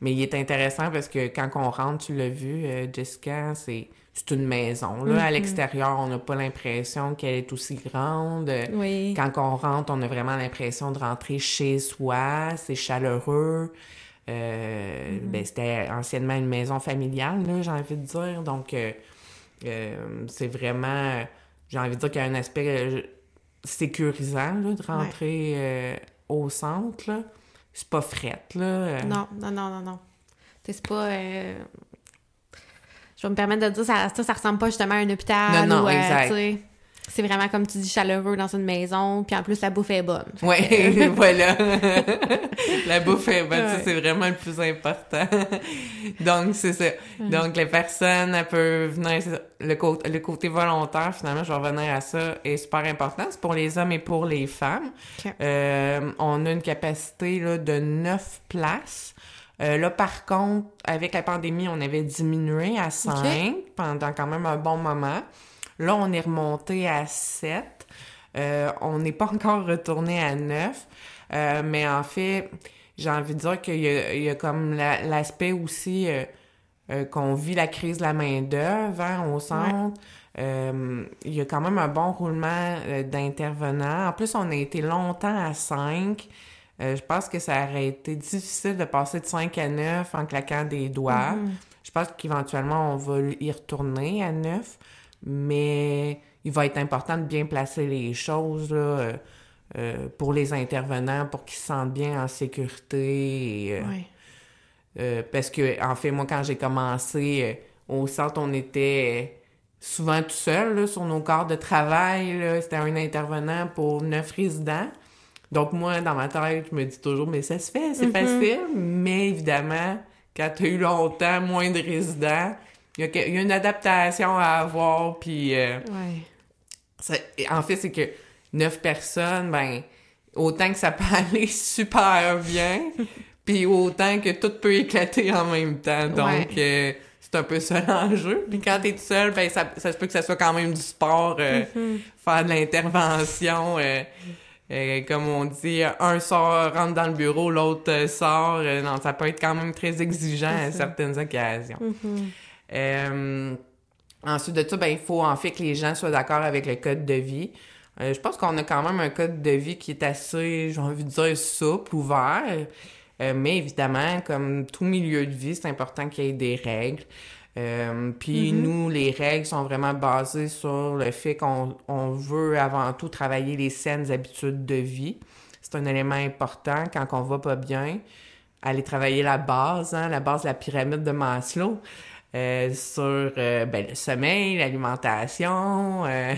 Mais il est intéressant parce que quand on rentre, tu l'as vu, euh, Jessica, c'est c'est une maison. Là, à l'extérieur, on n'a pas l'impression qu'elle est aussi grande. Oui. Quand on rentre, on a vraiment l'impression de rentrer chez soi. C'est chaleureux. Euh, ben, c'était anciennement une maison familiale, là, j'ai envie de dire. Donc, euh, euh, c'est vraiment, j'ai envie de dire qu'il y a un aspect euh, sécurisant là, de rentrer euh, au centre. là. C'est pas fret, là. Non, non, non, non, non. C'est pas... Je vais me permettre de dire, ça, ça, ça ressemble pas justement à un hôpital. Non, non, ou, exact. C'est vraiment, comme tu dis, chaleureux dans une maison, puis en plus, la bouffe est bonne. Oui, voilà. la bouffe est bonne, Ouais. c'est vraiment le plus important. Donc, c'est ça. Donc, les personnes, elles peuvent venir... Le, côté, le côté volontaire, finalement, je vais revenir à ça, est super important. C'est pour les hommes et pour les femmes. Euh, on a une capacité là, de 9 places. Euh, là, par contre, avec la pandémie, on avait diminué à 5 pendant quand même un bon moment. Là, on est remonté à 7. Euh, on n'est pas encore retourné à 9. Euh, mais en fait, j'ai envie de dire qu'il y y a comme la- l'aspect aussi euh, qu'on vit la crise de la main-d'œuvre hein, au centre. Il y a quand même un bon roulement d'intervenants. En plus, on a été longtemps à 5. Euh, je pense que ça aurait été difficile de passer de 5 à 9 en claquant des doigts. Je pense qu'éventuellement, on va y retourner à 9, mais il va être important de bien placer les choses là, euh, euh, pour les intervenants pour qu'ils se sentent bien en sécurité. et, euh, euh, parce que, en fait, moi, quand j'ai commencé au centre, on était souvent tout seul là, sur nos corps de travail. C'était un intervenant pour neuf résidents. Donc, moi, dans ma tête, je me dis toujours, mais ça se fait, c'est facile. Mais évidemment, quand tu as eu longtemps moins de résidents, il y, y a une adaptation à avoir. Puis, euh, Ouais. ça- et en fait, c'est que neuf personnes, ben, autant que ça peut aller super bien, puis autant que tout peut éclater en même temps. Donc, euh, c'est un peu ça l'enjeu. Puis quand t'es tout seul, ben, ça, ça se peut que ça soit quand même du sport, euh, faire de l'intervention. euh, comme on dit, un sort, rentre dans le bureau, l'autre sort. Non, ça peut être quand même très exigeant à certaines occasions. Euh, Ensuite de ça, ben, il faut en fait que les gens soient d'accord avec le code de vie. Euh, je pense qu'on a quand même un code de vie qui est assez, j'ai envie de dire, souple, ouvert. Euh, mais évidemment, comme tout milieu de vie, c'est important qu'il y ait des règles. Euh, puis nous, les règles sont vraiment basées sur le fait qu'on on veut avant tout travailler les saines habitudes de vie. C'est un élément important quand on va pas bien. Aller travailler la base, hein, la base de la pyramide de Maslow. Euh, sur euh, ben, le sommeil, l'alimentation. euh,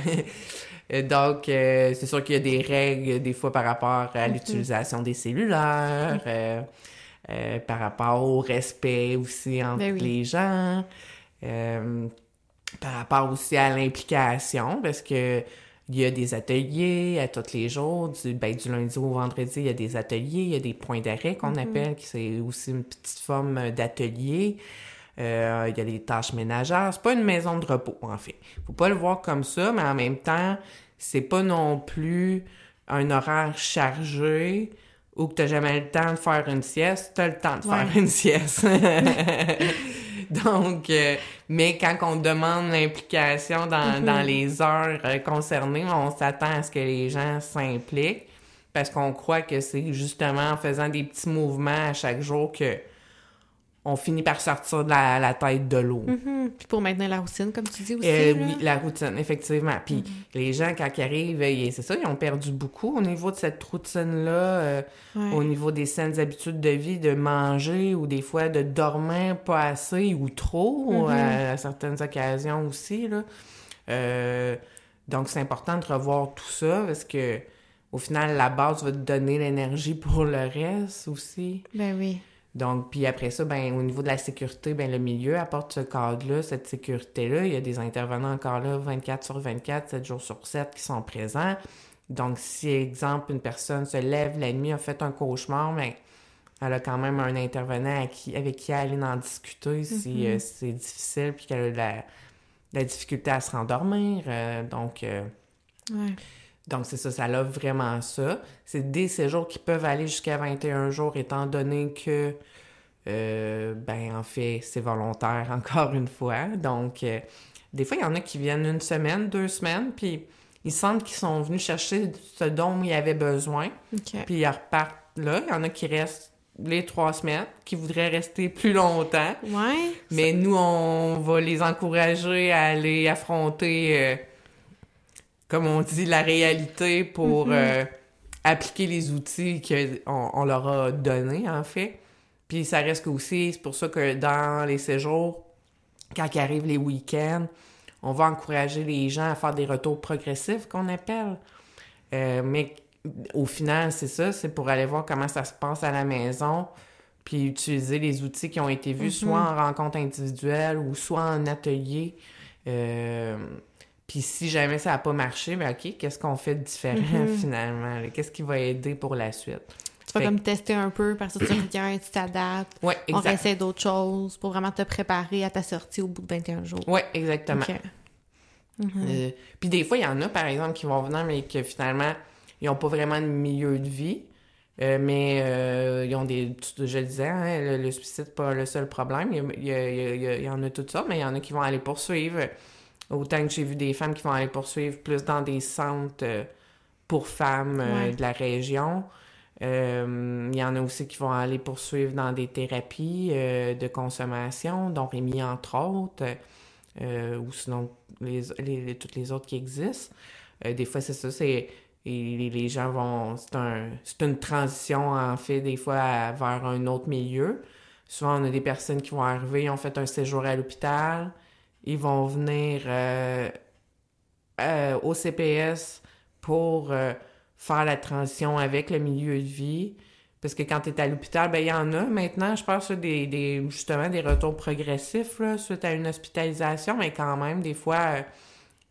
donc, euh, c'est sûr qu'il y a des règles des fois par rapport à l'utilisation des cellulaires, euh, euh, par rapport au respect aussi entre Ben oui. les gens, euh, par rapport aussi à l'implication, parce que il y a des ateliers à tous les jours, du, ben, du lundi au vendredi, il y a des ateliers, il y a des points d'arrêt qu'on appelle, qui c'est aussi une petite forme d'atelier. Euh, il y a des tâches ménagères. C'est pas une maison de repos, en fait. Faut pas le voir comme ça, mais en même temps, c'est pas non plus un horaire chargé ou que t'as jamais le temps de faire une sieste. T'as le temps de faire une sieste. Donc, euh, mais quand on demande l'implication dans, Mm-hmm. dans les heures euh, concernées, on s'attend à ce que les gens s'impliquent parce qu'on croit que c'est justement en faisant des petits mouvements à chaque jour que on finit par sortir de la, la tête de l'eau. Mhm. Puis pour maintenir la routine, comme tu dis aussi. Euh, oui, la routine, effectivement. Puis les gens, quand ils arrivent, c'est ça, ils ont perdu beaucoup au niveau de cette routine-là, euh, Ouais. au niveau des saines habitudes de vie, de manger ou des fois de dormir pas assez ou trop à, à certaines occasions aussi. Là. Euh, donc, c'est important de revoir tout ça parce que au final, la base va te donner l'énergie pour le reste aussi. Ben oui. Donc, puis après ça, ben, au niveau de la sécurité, ben, le milieu apporte ce cadre-là, cette sécurité-là. Il y a des intervenants encore là, 24 sur 24, 7 jours sur 7 qui sont présents. Donc, si, exemple, une personne se lève la nuit, a fait un cauchemar, mais elle a quand même un intervenant à qui- avec qui aller en discuter si euh, c'est difficile, puis qu'elle a de la, de la difficulté à se rendormir. Euh, donc, euh, Ouais. Donc, c'est ça, ça l'a vraiment ça. C'est des séjours qui peuvent aller jusqu'à 21 jours, étant donné que, euh, ben, en fait, c'est volontaire, encore une fois. Donc, euh, des fois, il y en a qui viennent une semaine, deux semaines, puis ils sentent qu'ils sont venus chercher ce dont ils avaient besoin, puis ils repartent là. Il y en a qui restent les trois semaines, qui voudraient rester plus longtemps. Ouais. Mais nous, on va les encourager à aller affronter, euh, comme on dit, la réalité pour euh, appliquer les outils qu'on on leur a donnés, en fait. Puis ça reste aussi, c'est pour ça que dans les séjours, quand ils arrivent les week-ends, on va encourager les gens à faire des retours progressifs, qu'on appelle. Euh, mais au final, c'est ça, c'est pour aller voir comment ça se passe à la maison, puis utiliser les outils qui ont été vus, soit en rencontre individuelle ou soit en atelier. Euh, puis si jamais ça n'a pas marché, ben OK, qu'est-ce qu'on fait de différent finalement? là? Qu'est-ce qui va aider pour la suite? Tu vas Fait- comme tester un peu, parce que tu reviens, tu t'adaptes. Ouais, On réessaie d'autres choses pour vraiment te préparer à ta sortie au bout de 21 jours. Ouais, exactement. Euh, puis des fois, il y en a, par exemple, qui vont venir, mais que finalement, ils n'ont pas vraiment de milieu de vie. Euh, mais euh, ils ont des. Je le disais, hein, le, le suicide, pas le seul problème. Il y, a- il a- il en a tout ça, mais il y en a qui vont aller poursuivre. Autant que j'ai vu des femmes qui vont aller poursuivre plus dans des centres euh, pour femmes euh, Ouais. de la région. Euh, il y en a aussi qui vont aller poursuivre dans des thérapies de consommation, dont Rémi entre autres, ou sinon les, les- toutes les autres qui existent. Des fois, c'est ça, c'est et les, gens vont. C'est un, c'est une transition, en fait, des fois, à- vers un autre milieu. Souvent, on a des personnes qui vont arriver, ils ont fait un séjour à l'hôpital, ils vont venir euh, euh, au CPS pour euh, faire la transition avec le milieu de vie. Parce que quand tu es à l'hôpital, ben il y en a maintenant, je pense, des, des, justement des retours progressifs là, suite à une hospitalisation, mais quand même, des fois,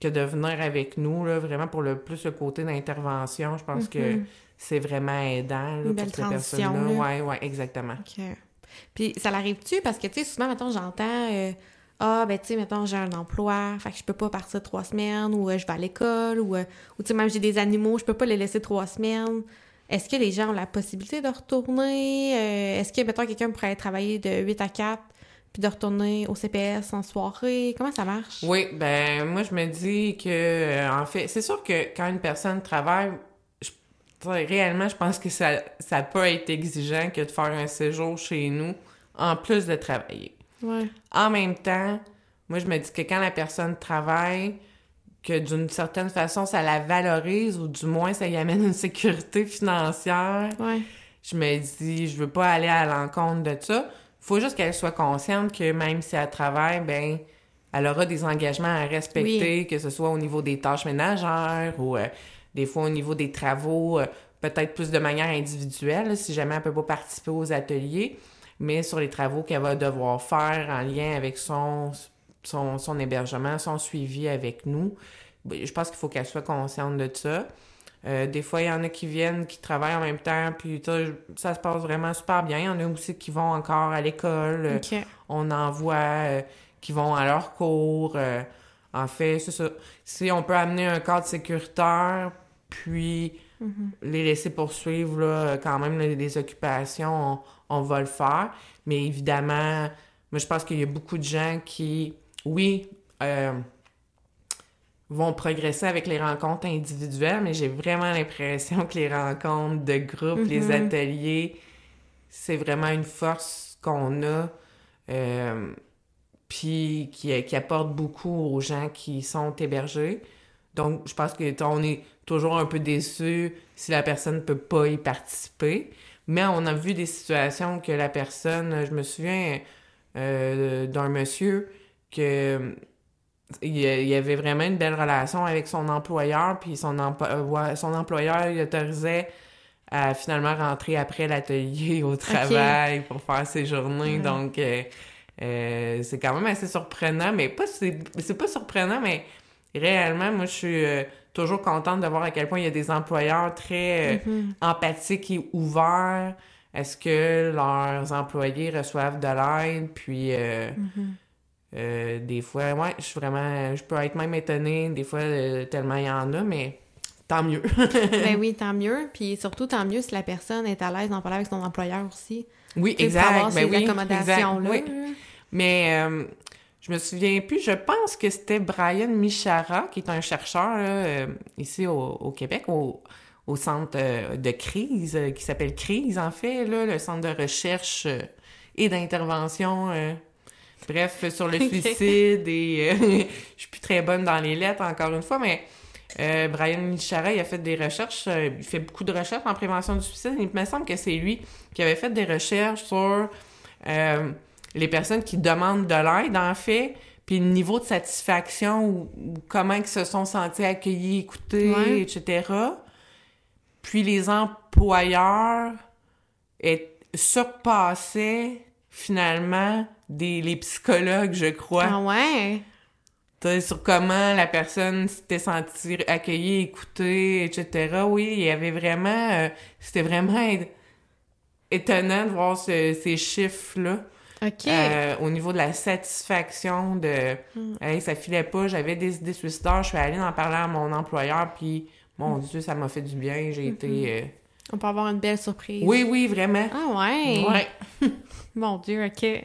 que de venir avec nous, là, vraiment pour le plus le côté d'intervention, je pense que c'est vraiment aidant là, Une pour ces transition, personnes-là. là. Ouais, ouais, exactement. OK. Puis ça l'arrive-tu? Parce que, tu sais, souvent, mettons, j'entends euh, Ah, ben, tu sais, mettons, j'ai un emploi, fait que je peux pas partir trois semaines, ou euh, je vais à l'école, ou, euh, ou tu sais, même j'ai des animaux, je peux pas les laisser trois semaines. Est-ce que les gens ont la possibilité de retourner? Euh, Est-ce que, mettons, quelqu'un pourrait travailler de 8 à 4, puis de retourner au CPS en soirée? Comment ça marche? Oui, ben moi je me dis que en fait, c'est sûr que quand une personne travaille, réellement je pense que ça peut être exigeant que de faire un séjour chez nous en plus de travailler. Ouais. En même temps, moi je me dis que quand la personne travaille, que d'une certaine façon ça la valorise ou du moins ça y amène une sécurité financière, Ouais. je me dis, je veux pas aller à l'encontre de ça. Faut juste qu'elle soit consciente que même si elle travaille, ben, elle aura des engagements à respecter, que ce soit au niveau des tâches ménagères ou euh, des fois au niveau des travaux, euh, peut-être plus de manière individuelle, si jamais elle peut pas participer aux ateliers, mais sur les travaux qu'elle va devoir faire en lien avec son, son, son hébergement, son suivi avec nous. Ben, Je pense qu'il faut qu'elle soit consciente de ça. Euh, des fois, il y en a qui viennent, qui travaillent en même temps, puis ça, ça se passe vraiment super bien. Il y en a aussi qui vont encore à l'école. Euh. On en voit euh, qui vont à leur cours. en fait, c'est ça. Si on peut amener un cadre sécuritaire, puis les laisser poursuivre là, quand même là, des occupations, on, on va le faire. Mais évidemment, moi, je pense qu'il y a beaucoup de gens qui, oui, euh, vont progresser avec les rencontres individuelles, mais j'ai vraiment l'impression que les rencontres de groupe, les ateliers, c'est vraiment une force qu'on a, euh, puis qui, qui apporte beaucoup aux gens qui sont hébergés. Donc, je pense que on est toujours un peu déçu si la personne ne peut pas y participer. Mais on a vu des situations que la personne, je me souviens euh, d'un monsieur que il y avait vraiment une belle relation avec son employeur, puis son, euh, son employeur il autorisait à finalement rentrer après l'atelier au travail pour faire ses journées. Donc, euh, euh, c'est quand même assez surprenant, mais pas c'est pas surprenant, mais réellement, moi, je suis euh, toujours contente de voir à quel point il y a des employeurs très euh, empathiques et ouverts à ce que leurs employés reçoivent de l'aide, puis euh, euh, des fois, ouais, je suis vraiment, je peux être même étonnée, des fois, tellement il y en a, mais tant mieux. ben oui, tant mieux. Puis surtout, tant mieux si la personne est à l'aise d'en parler avec son employeur aussi. oui, sais, pour avoir exact, ben ces oui, accommodations-là. exact, oui. Mais euh, je me souviens plus, je pense que c'était Brian Michara, qui est un chercheur là, euh, ici au, au Québec, au, au centre euh, de crise, euh, qui s'appelle Crise, en fait, là, le centre de recherche et d'intervention. euh, bref, sur le suicide et euh, je suis plus très bonne dans les lettres, encore une fois, mais euh, Brian Michara, il a fait des recherches, il fait beaucoup de recherches en prévention du suicide. Il me semble que c'est lui qui avait fait des recherches sur les personnes qui demandent de l'aide, en fait, puis le niveau de satisfaction ou, ou comment ils se sont sentis accueillis, écoutés, Ouais. etc. Puis les employeurs est- surpassaient finalement des, les psychologues, je crois. Ah ouais? Sur comment la personne s'était sentie accueillie, écoutée, etc. Oui, il y avait vraiment... euh, C'était vraiment étonnant de voir ce- ces chiffres-là. Euh, au niveau de la satisfaction de hey, ça filait pas, j'avais des idées suicidaires, je suis allée en parler à mon employeur, puis mon Dieu, ça m'a fait du bien, j'ai été... euh, On peut avoir une belle surprise. Oui, oui, vraiment. Ah ouais? Ouais. Mon Dieu, OK.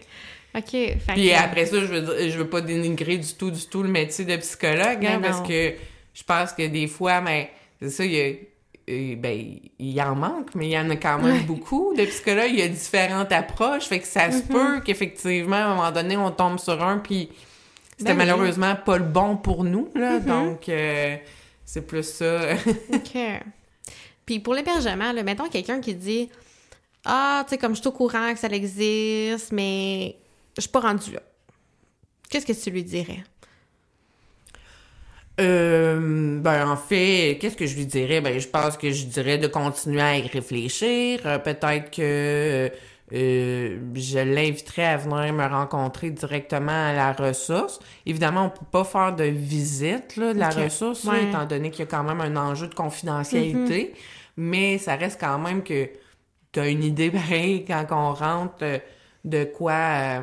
OK. Fait Puis que- après ça, je veux, dire- je veux pas dénigrer du tout, du tout le métier de psychologue, hein, parce que je pense que des fois, mais c'est ça, il y a, euh, ben, il en manque, mais il y en a quand même Ouais. beaucoup de psychologues. Il y a différentes approches, fait que ça Mm-hmm. se peut qu'effectivement, à un moment donné, on tombe sur un, puis c'était Ben oui. malheureusement pas le bon pour nous, là, Mm-hmm. donc euh, c'est plus ça. OK. Puis pour l'hébergement, mettons quelqu'un qui dit Ah, tu sais, comme je suis au courant que ça existe, mais je suis pas rendu là. Qu'est-ce que tu lui dirais? Euh, ben en fait, qu'est-ce que je lui dirais? Ben je pense que je dirais de continuer à y réfléchir. Euh, Peut-être que euh, je l'inviterais à venir me rencontrer directement à la ressource. Évidemment, on peut pas faire de visite là, de la ressource, là, étant donné qu'il y a quand même un enjeu de confidentialité. Mais ça reste quand même que tu as une idée pareil quand on rentre euh, de quoi euh,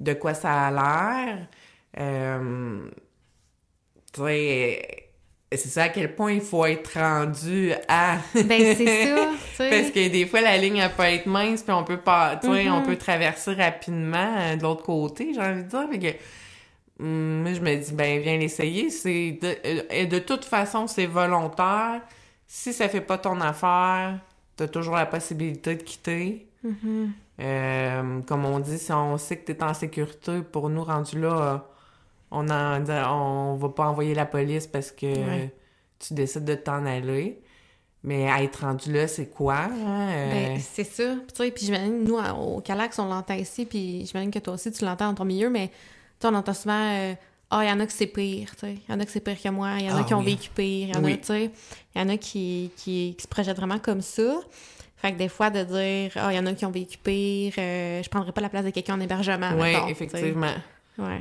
de quoi ça a l'air. Euh, tu sais, c'est ça à quel point il faut être rendu à. Ben, c'est ça. Parce que des fois, la ligne, elle peut être mince, puis on peut pas, tu sais, on Mhm. peut traverser rapidement euh, de l'autre côté, j'ai envie de dire. Fait que, hum, moi, je me dis, ben, viens l'essayer. C'est de, euh, et de toute façon, c'est volontaire. Si ça fait pas ton affaire, t'as toujours la possibilité de quitter. Mhm. Euh, comme on dit, si on sait que t'es en sécurité, pour nous, rendu là, on en, on va pas envoyer la police parce que Ouais. tu décides de t'en aller. Mais à être rendu là, c'est quoi? hein? Euh, Ben, c'est ça. Puis, tu sais, puis j'imagine, nous, au Calax, on l'entend ici, puis j'imagine que toi aussi, tu l'entends dans ton milieu, mais tu on entend souvent euh, Ah, il y en a que c'est pire, tu sais. Il y en a que c'est pire que moi, il y en a Ah qui ont vécu pire, il y en Oui. a, tu sais. Il y en a qui, qui, qui se projettent vraiment comme ça. Fait que des fois, de dire Ah, il y en a qui ont vécu pire, euh, je prendrais pas la place de quelqu'un en hébergement. oui, effectivement. Ouais.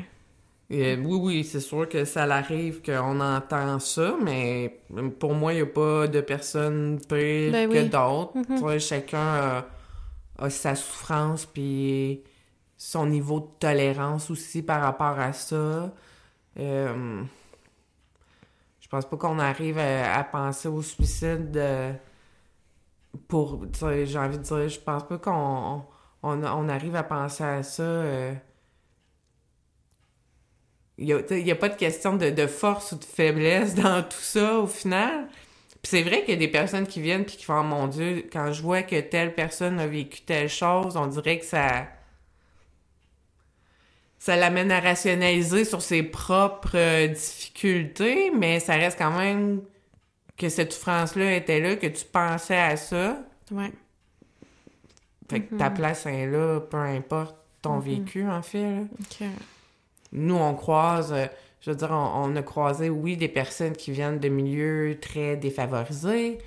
Euh, oui, oui, c'est sûr que ça l'arrive qu'on entend ça, mais pour moi, il n'y a pas de personne pire Ben que oui. d'autres. Mhm. Vois, chacun a, a sa souffrance, puis son niveau de tolérance aussi par rapport à ça. Euh, je pense pas qu'on arrive à, à penser au suicide euh, pour, j'ai envie de dire, je pense pas qu'on on, on arrive à penser à ça. Il n'y a, pas de question de, de force ou de faiblesse dans tout ça au final. Puis c'est vrai qu'il y a des personnes qui viennent puis qui font oh, mon Dieu, quand je vois que telle personne a vécu telle chose, on dirait que ça ça l'amène à rationaliser sur ses propres euh, difficultés, mais ça reste quand même que cette souffrance-là était là, que tu pensais à ça. Ouais. Fait que ta place est là, peu importe ton vécu, en fait. là. Nous, on croise, euh, je veux dire, on, a croisé, oui, des personnes qui viennent de milieux très défavorisés,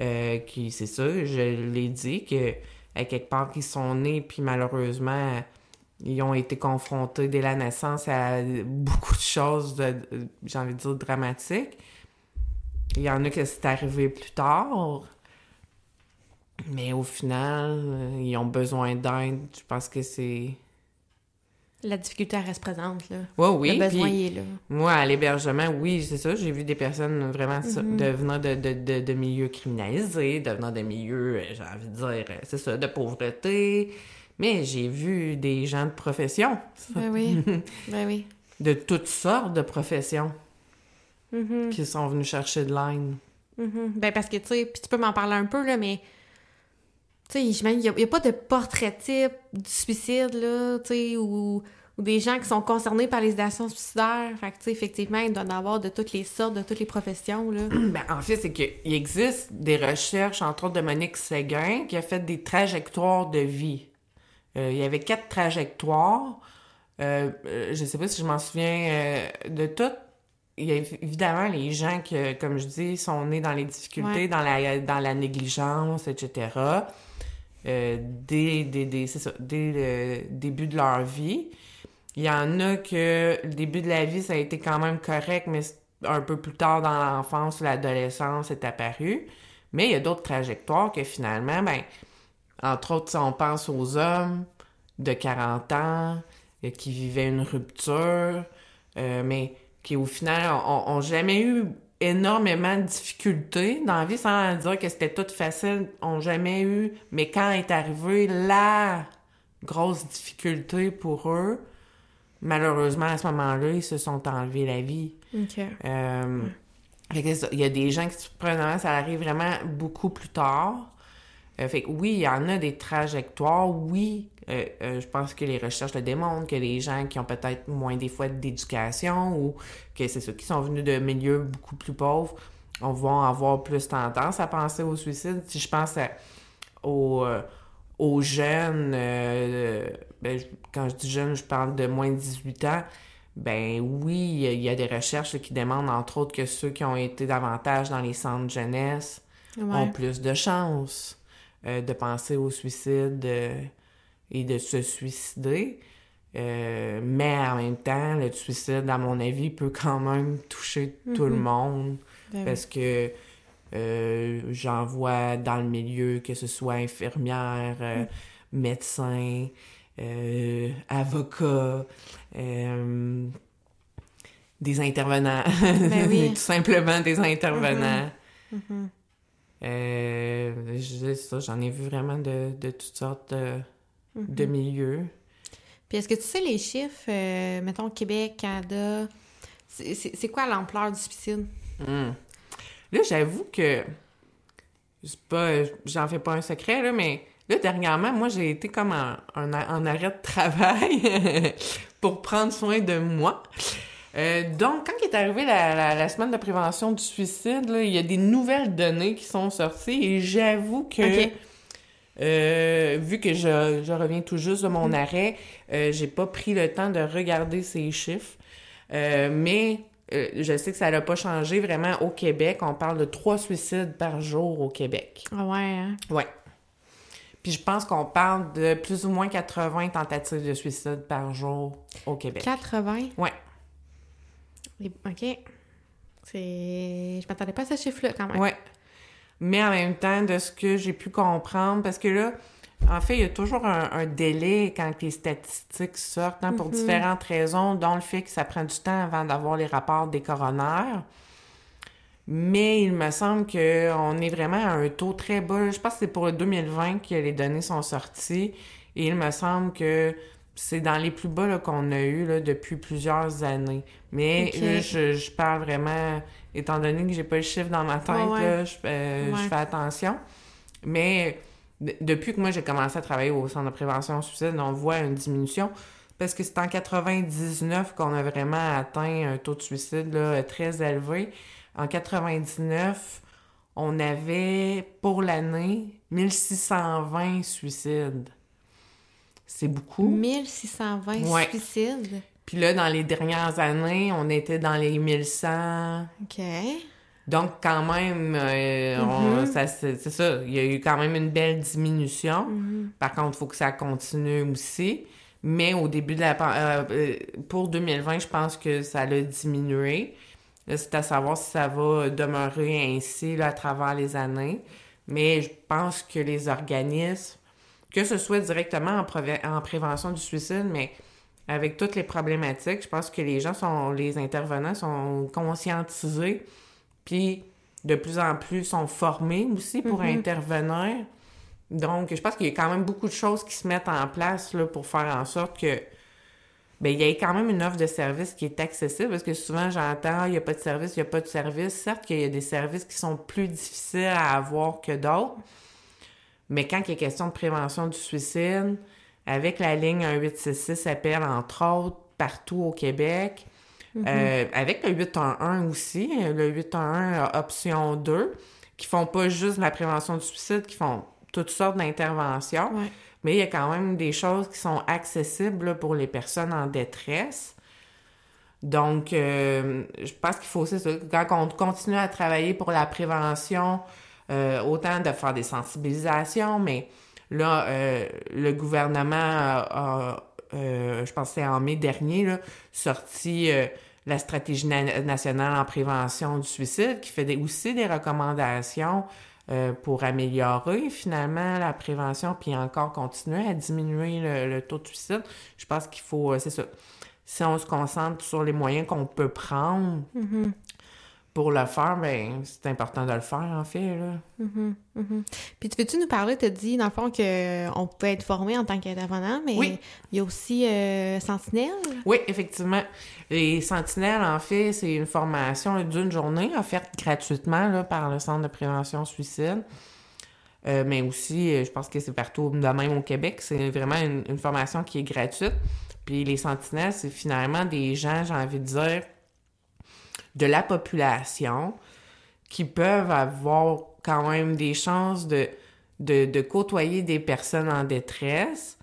euh, qui, c'est ça, je l'ai dit, que à quelque part, qui sont nés, puis malheureusement, ils ont été confrontés dès la naissance à beaucoup de choses, j'ai envie de dire, dramatiques. Il y en a que c'est arrivé plus tard. Mais au final, euh, ils ont besoin d'aide. Je pense que c'est... La difficulté, elle reste présente, là. Ouais, oui. Le besoin, puis- il est là. moi, à l'hébergement, oui, c'est ça. J'ai vu des personnes vraiment Mhm. devenant de, de, de, de milieux criminalisés, devenant de milieux, euh, j'ai envie de dire, euh, c'est ça, de pauvreté. Mais j'ai vu des gens de profession, Ben oui. ben oui. de toutes sortes de professions, Mhm. qui sont venus chercher de l'aide. Mhm. Ben parce que, tu sais, puis tu peux m'en parler un peu, là, mais... Tu sais, il n'y a, pas de portrait type du suicide, là, tu sais, ou, ou des gens qui sont concernés par les idéations suicidaires. Fait que, tu sais, effectivement, il doit en avoir de toutes les sortes, de toutes les professions, là. Ben, en fait, c'est qu'il existe des recherches, entre autres de Monique Séguin, qui a fait des trajectoires de vie. Euh, il y avait quatre trajectoires. Euh, euh, je sais pas si je m'en souviens euh, de toutes. Il y a évi- évidemment les gens qui, comme je dis, sont nés dans les difficultés, Ouais. dans, la, dans la négligence, etc. Euh, dès, dès- ça, dès le début de leur vie. Il y en a que le début de la vie, ça a été quand même correct, mais un peu plus tard dans l'enfance ou l'adolescence est apparu. Mais il y a d'autres trajectoires que finalement, ben, entre autres, si on pense aux hommes de 40 ans euh, qui vivaient une rupture, euh, mais qui au final ont, ont jamais eu énormément de difficultés dans la vie, sans dire que c'était tout facile, ont jamais eu, mais quand est arrivée la grosse difficulté pour eux, malheureusement à ce moment-là, ils se sont enlevés la vie. OK. Euh, il y a des gens qui, surprenamment, ça arrive vraiment beaucoup plus tard. Euh, fait que oui, il y en a des trajectoires. Oui, euh, euh, je pense que les recherches le démontrent que les gens qui ont peut-être moins des fois d'éducation ou que c'est ceux qui sont venus de milieux beaucoup plus pauvres, on va avoir plus tendance à penser au suicide. Si je pense à- aux, euh, aux jeunes, ben, quand je dis jeunes, je parle de moins de 18 ans, ben oui, il y a- des recherches qui demandent entre autres que ceux qui ont été davantage dans les centres de jeunesse Ouais. ont plus de chances euh, de penser au suicide euh, et de se suicider. Euh, mais en même temps, le suicide, à mon avis, peut quand même toucher tout le Mhm. monde Ben parce que j'en vois dans le milieu, que ce soit infirmière, euh, médecin, avocat, des intervenants. Ben oui. Tout simplement des intervenants. Euh, je- ça, j'en ai vu vraiment de, de toutes sortes de, de milieux. Puis est-ce que tu sais les chiffres, euh, mettons Québec, Canada, c'est- quoi l'ampleur du suicide? Hmm. Là, j'avoue que c'est pas, j'en fais pas un secret là, mais là dernièrement, moi j'ai été comme en, en, en arrêt de travail pour prendre soin de moi. Euh, donc, quand est arrivée la, la, la semaine de prévention du suicide, là, il y a des nouvelles données qui sont sorties et j'avoue que euh, vu que je, je reviens tout juste de mon arrêt, euh, j'ai pas pris le temps de regarder ces chiffres. Euh, mais je sais que ça n'a pas changé vraiment au Québec. On parle de trois suicides par jour au Québec. Ah ouais, hein? Ouais. Puis je pense qu'on parle de plus ou moins 80 tentatives de suicide par jour au Québec. 80? Ouais. Les- OK. C'est... Je m'attendais pas à ce chiffre-là, quand même. Ouais. Mais en même temps, de ce que j'ai pu comprendre, parce que là, en fait, il y a toujours un, un délai quand les statistiques sortent, hein, pour différentes raisons, dont le fait que ça prend du temps avant d'avoir les rapports des coronaires. Mais il me semble qu'on est vraiment à un taux très bas. Je pense que c'est pour le 2020 que les données sont sorties. Et il me semble que c'est dans les plus bas qu'on a eu là, depuis plusieurs années. Mais là, je, je parle vraiment, étant donné que j'ai pas le chiffre dans ma tête, Ouais, ouais. là, je, euh, Ouais. je fais attention. Mais de- depuis que moi j'ai commencé à travailler au centre de prévention au suicide, on voit une diminution. Parce que c'est en 99 qu'on a vraiment atteint un taux de suicide là, très élevé. En 99, on avait pour l'année 1620 suicides. C'est beaucoup. 1620 Ouais. suicides. Puis là, dans les dernières années, on était dans les 1100. OK. Donc, quand même, euh, on- ça, c'est ça, il y a eu quand même une belle diminution. Mm-hmm. Par contre, il faut que ça continue aussi. Mais au début de la... euh, euh, pour 2020, je pense que ça a diminué. C'est à savoir si ça va demeurer ainsi là, à travers les années. Mais je pense que les organismes, que ce soit directement en, préve- en prévention du suicide, mais avec toutes les problématiques, je pense que les gens sont, les intervenants sont conscientisés, puis de plus en plus sont formés aussi pour intervenir. Donc, je pense qu'il y a quand même beaucoup de choses qui se mettent en place là, pour faire en sorte que ben, il y ait quand même une offre de service qui est accessible, parce que souvent j'entends, il n'y a pas de service, il n'y a pas de service. Certes qu'il y a des services qui sont plus difficiles à avoir que d'autres, mais quand il est question de prévention du suicide, avec la ligne 1866 appelle entre autres partout au Québec, euh, avec le 811 aussi, euh, le 811 option 2, qui font pas juste la prévention du suicide, qui font toutes sortes d'interventions. Ouais. Mais il y a quand même des choses qui sont accessibles là, pour les personnes en détresse. Donc, euh, je pense qu'il faut aussi, quand on continue à travailler pour la prévention, euh, autant de faire des sensibilisations, mais là, euh, le gouvernement a, euh, je pense que c'est en mai dernier, sorti la stratégie na- nationale en prévention du suicide, qui fait aussi des recommandations pour améliorer finalement la prévention, puis encore continuer à diminuer le, taux de suicide. Je pense qu'il faut, c'est ça, si on se concentre sur les moyens qu'on peut prendre pour le faire, ben c'est important de le faire en fait. Là. Puis tu veux-tu nous parler, tu as dit dans le fond qu'on peut être formé en tant qu'intervenant, mais Oui. il y a aussi euh, Sentinelle? Oui, effectivement. Les sentinelles, en fait, c'est une formation d'une journée offerte gratuitement là, par le Centre de prévention suicide. Euh, mais aussi, euh, je pense que c'est partout de même au Québec. C'est vraiment une, une formation qui est gratuite. Puis les sentinelles, c'est finalement des gens, j'ai envie de dire, de la population qui peuvent avoir quand même des chances de, de, de côtoyer des personnes en détresse,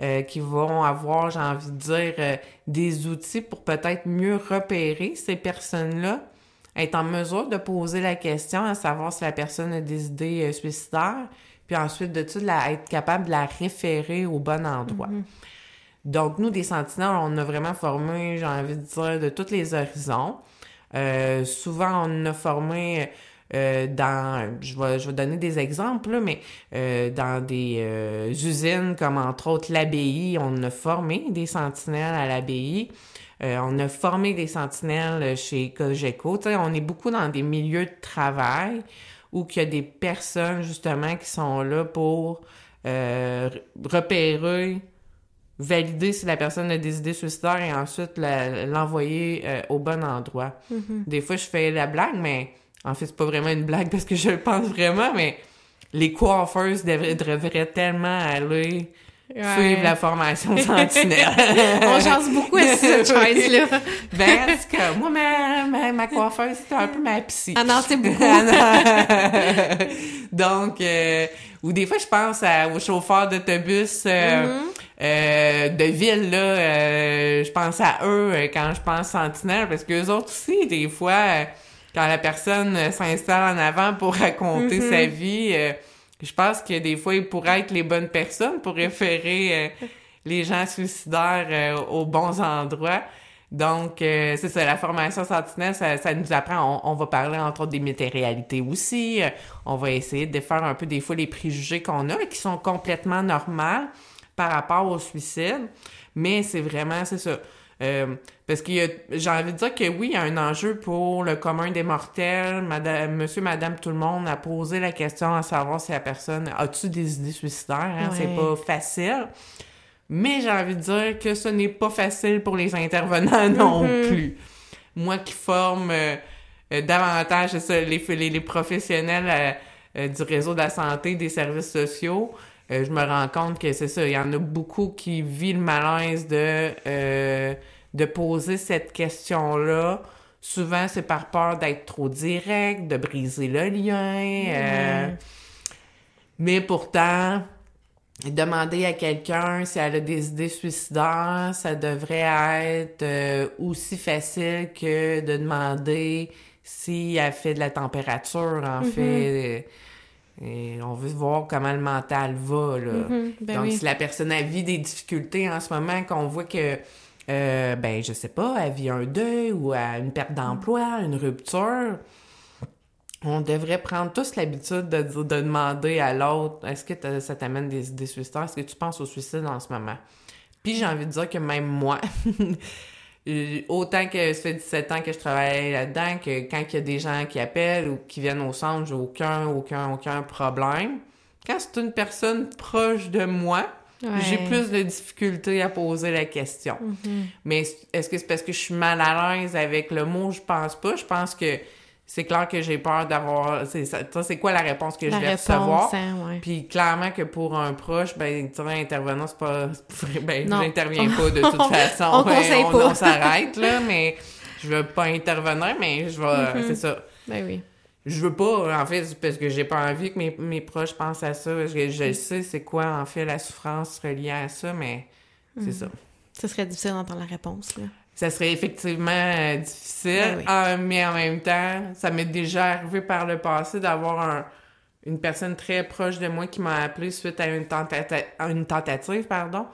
euh, qui vont avoir, j'ai envie de dire, euh, des outils pour peut-être mieux repérer ces personnes-là, être en mesure de poser la question à savoir si la personne a des idées euh, suicidaires, puis ensuite de tout, la, être capable de la référer au bon endroit. Donc, nous, des sentinelles, on a vraiment formé, j'ai envie de dire, de tous les horizons. Euh, souvent, on a formé euh, dans, je vais, je vais donner des exemples, là, mais euh, dans des euh, usines comme entre autres l'abbaye, on a formé des sentinelles à l'abbaye. Euh, on a formé des sentinelles chez Cogeco. Tu sais, on est beaucoup dans des milieux de travail où il y a des personnes justement qui sont là pour euh, repérer, valider si la personne a des idées suicidaires et ensuite l'envoyer euh, au bon endroit. Des fois, je fais la blague, mais en fait, c'est pas vraiment une blague parce que je le pense vraiment, mais les coiffeuses devraient, devraient tellement aller suivre la formation sentinelle. On chance beaucoup à cette chaise-là. Ben, en tout cas, moi, ma, ma, ma coiffeuse, c'était un peu ma psy. Ah non, c'est beaucoup. Donc, euh, ou des fois, je pense à- aux chauffeurs d'autobus euh, Mm-hmm. euh, de ville, là. euh, je pense à eux euh, quand je pense sentinelle, parce que autres aussi, des fois, euh, quand la personne s'installe en avant pour raconter Mm-hmm. sa vie, euh, je pense que des fois, ils pourraient être les bonnes personnes pour référer euh, les gens suicidaires euh, aux bons endroits. Donc, euh, c'est ça, la formation sentinelle, ça, ça nous apprend, on, on va parler entre autres des météréalités aussi, euh, on va essayer de faire un peu des fois les préjugés qu'on a, qui sont complètement normaux par rapport au suicide, mais c'est vraiment, c'est ça. Euh, parce a, j'ai envie de dire que oui, il y a un enjeu pour le commun des mortels, madame, monsieur, madame, tout le monde a posé la question à savoir si la personne a-tu des idées suicidaires, hein? Ouais. c'est pas facile. Mais j'ai envie de dire que ce n'est pas facile pour les intervenants non plus. Moi qui forme euh, euh, davantage ça, les, les, les professionnels euh, du réseau de la santé, des services sociaux, je me rends compte que c'est ça, il y en a beaucoup qui vivent le malaise de, euh, de poser cette question-là. Souvent, c'est par peur d'être trop direct, de briser le lien. euh, mais pourtant, demander à quelqu'un si elle a des idées suicidaires, ça devrait être euh, aussi facile que de demander si elle fait de la température, en fait. Et on veut voir comment le mental va, là. ben Donc, oui. si la personne a vit des difficultés en ce moment, qu'on voit que, euh, ben, je sais pas, elle vit un deuil ou à une perte d'emploi, une rupture, on devrait prendre tous l'habitude de, de demander à l'autre est-ce que ça t'amène des idées suicidaires? Est-ce que tu penses au suicide en ce moment? Puis j'ai envie de dire que même moi, autant que ça fait 17 ans que je travaille là-dedans, que quand il y a des gens qui appellent ou qui viennent au centre, j'ai aucun, aucun, aucun problème. Quand c'est une personne proche de moi, Ouais. j'ai plus de difficultés à poser la question. Mais est-ce que c'est parce que je suis mal à l'aise avec le mot? Je pense pas. Je pense que c'est clair que j'ai peur d'avoir... C'est ça, c'est quoi la réponse que La je vais réponse, recevoir? hein, ouais. Puis clairement que pour un proche, ben, tu sais, intervenant, c'est pas... Ben, j'interviens pas de toute façon. On conseille on, pas. on s'arrête, là, mais je veux pas intervenir, mais je vais... Mm-hmm. C'est ça. Ben oui. Je veux pas, en fait, parce que j'ai pas envie que mes, mes proches pensent à ça. parce que je sais c'est quoi, en fait, la souffrance reliée à ça, mais c'est ça. Ce serait difficile d'entendre la réponse, là. Ça serait effectivement euh, difficile, Ben oui. ah, mais en même temps, ça m'est déjà arrivé par le passé d'avoir un- une personne très proche de moi qui m'a appelé suite à une, tentata- une tentative, pardon.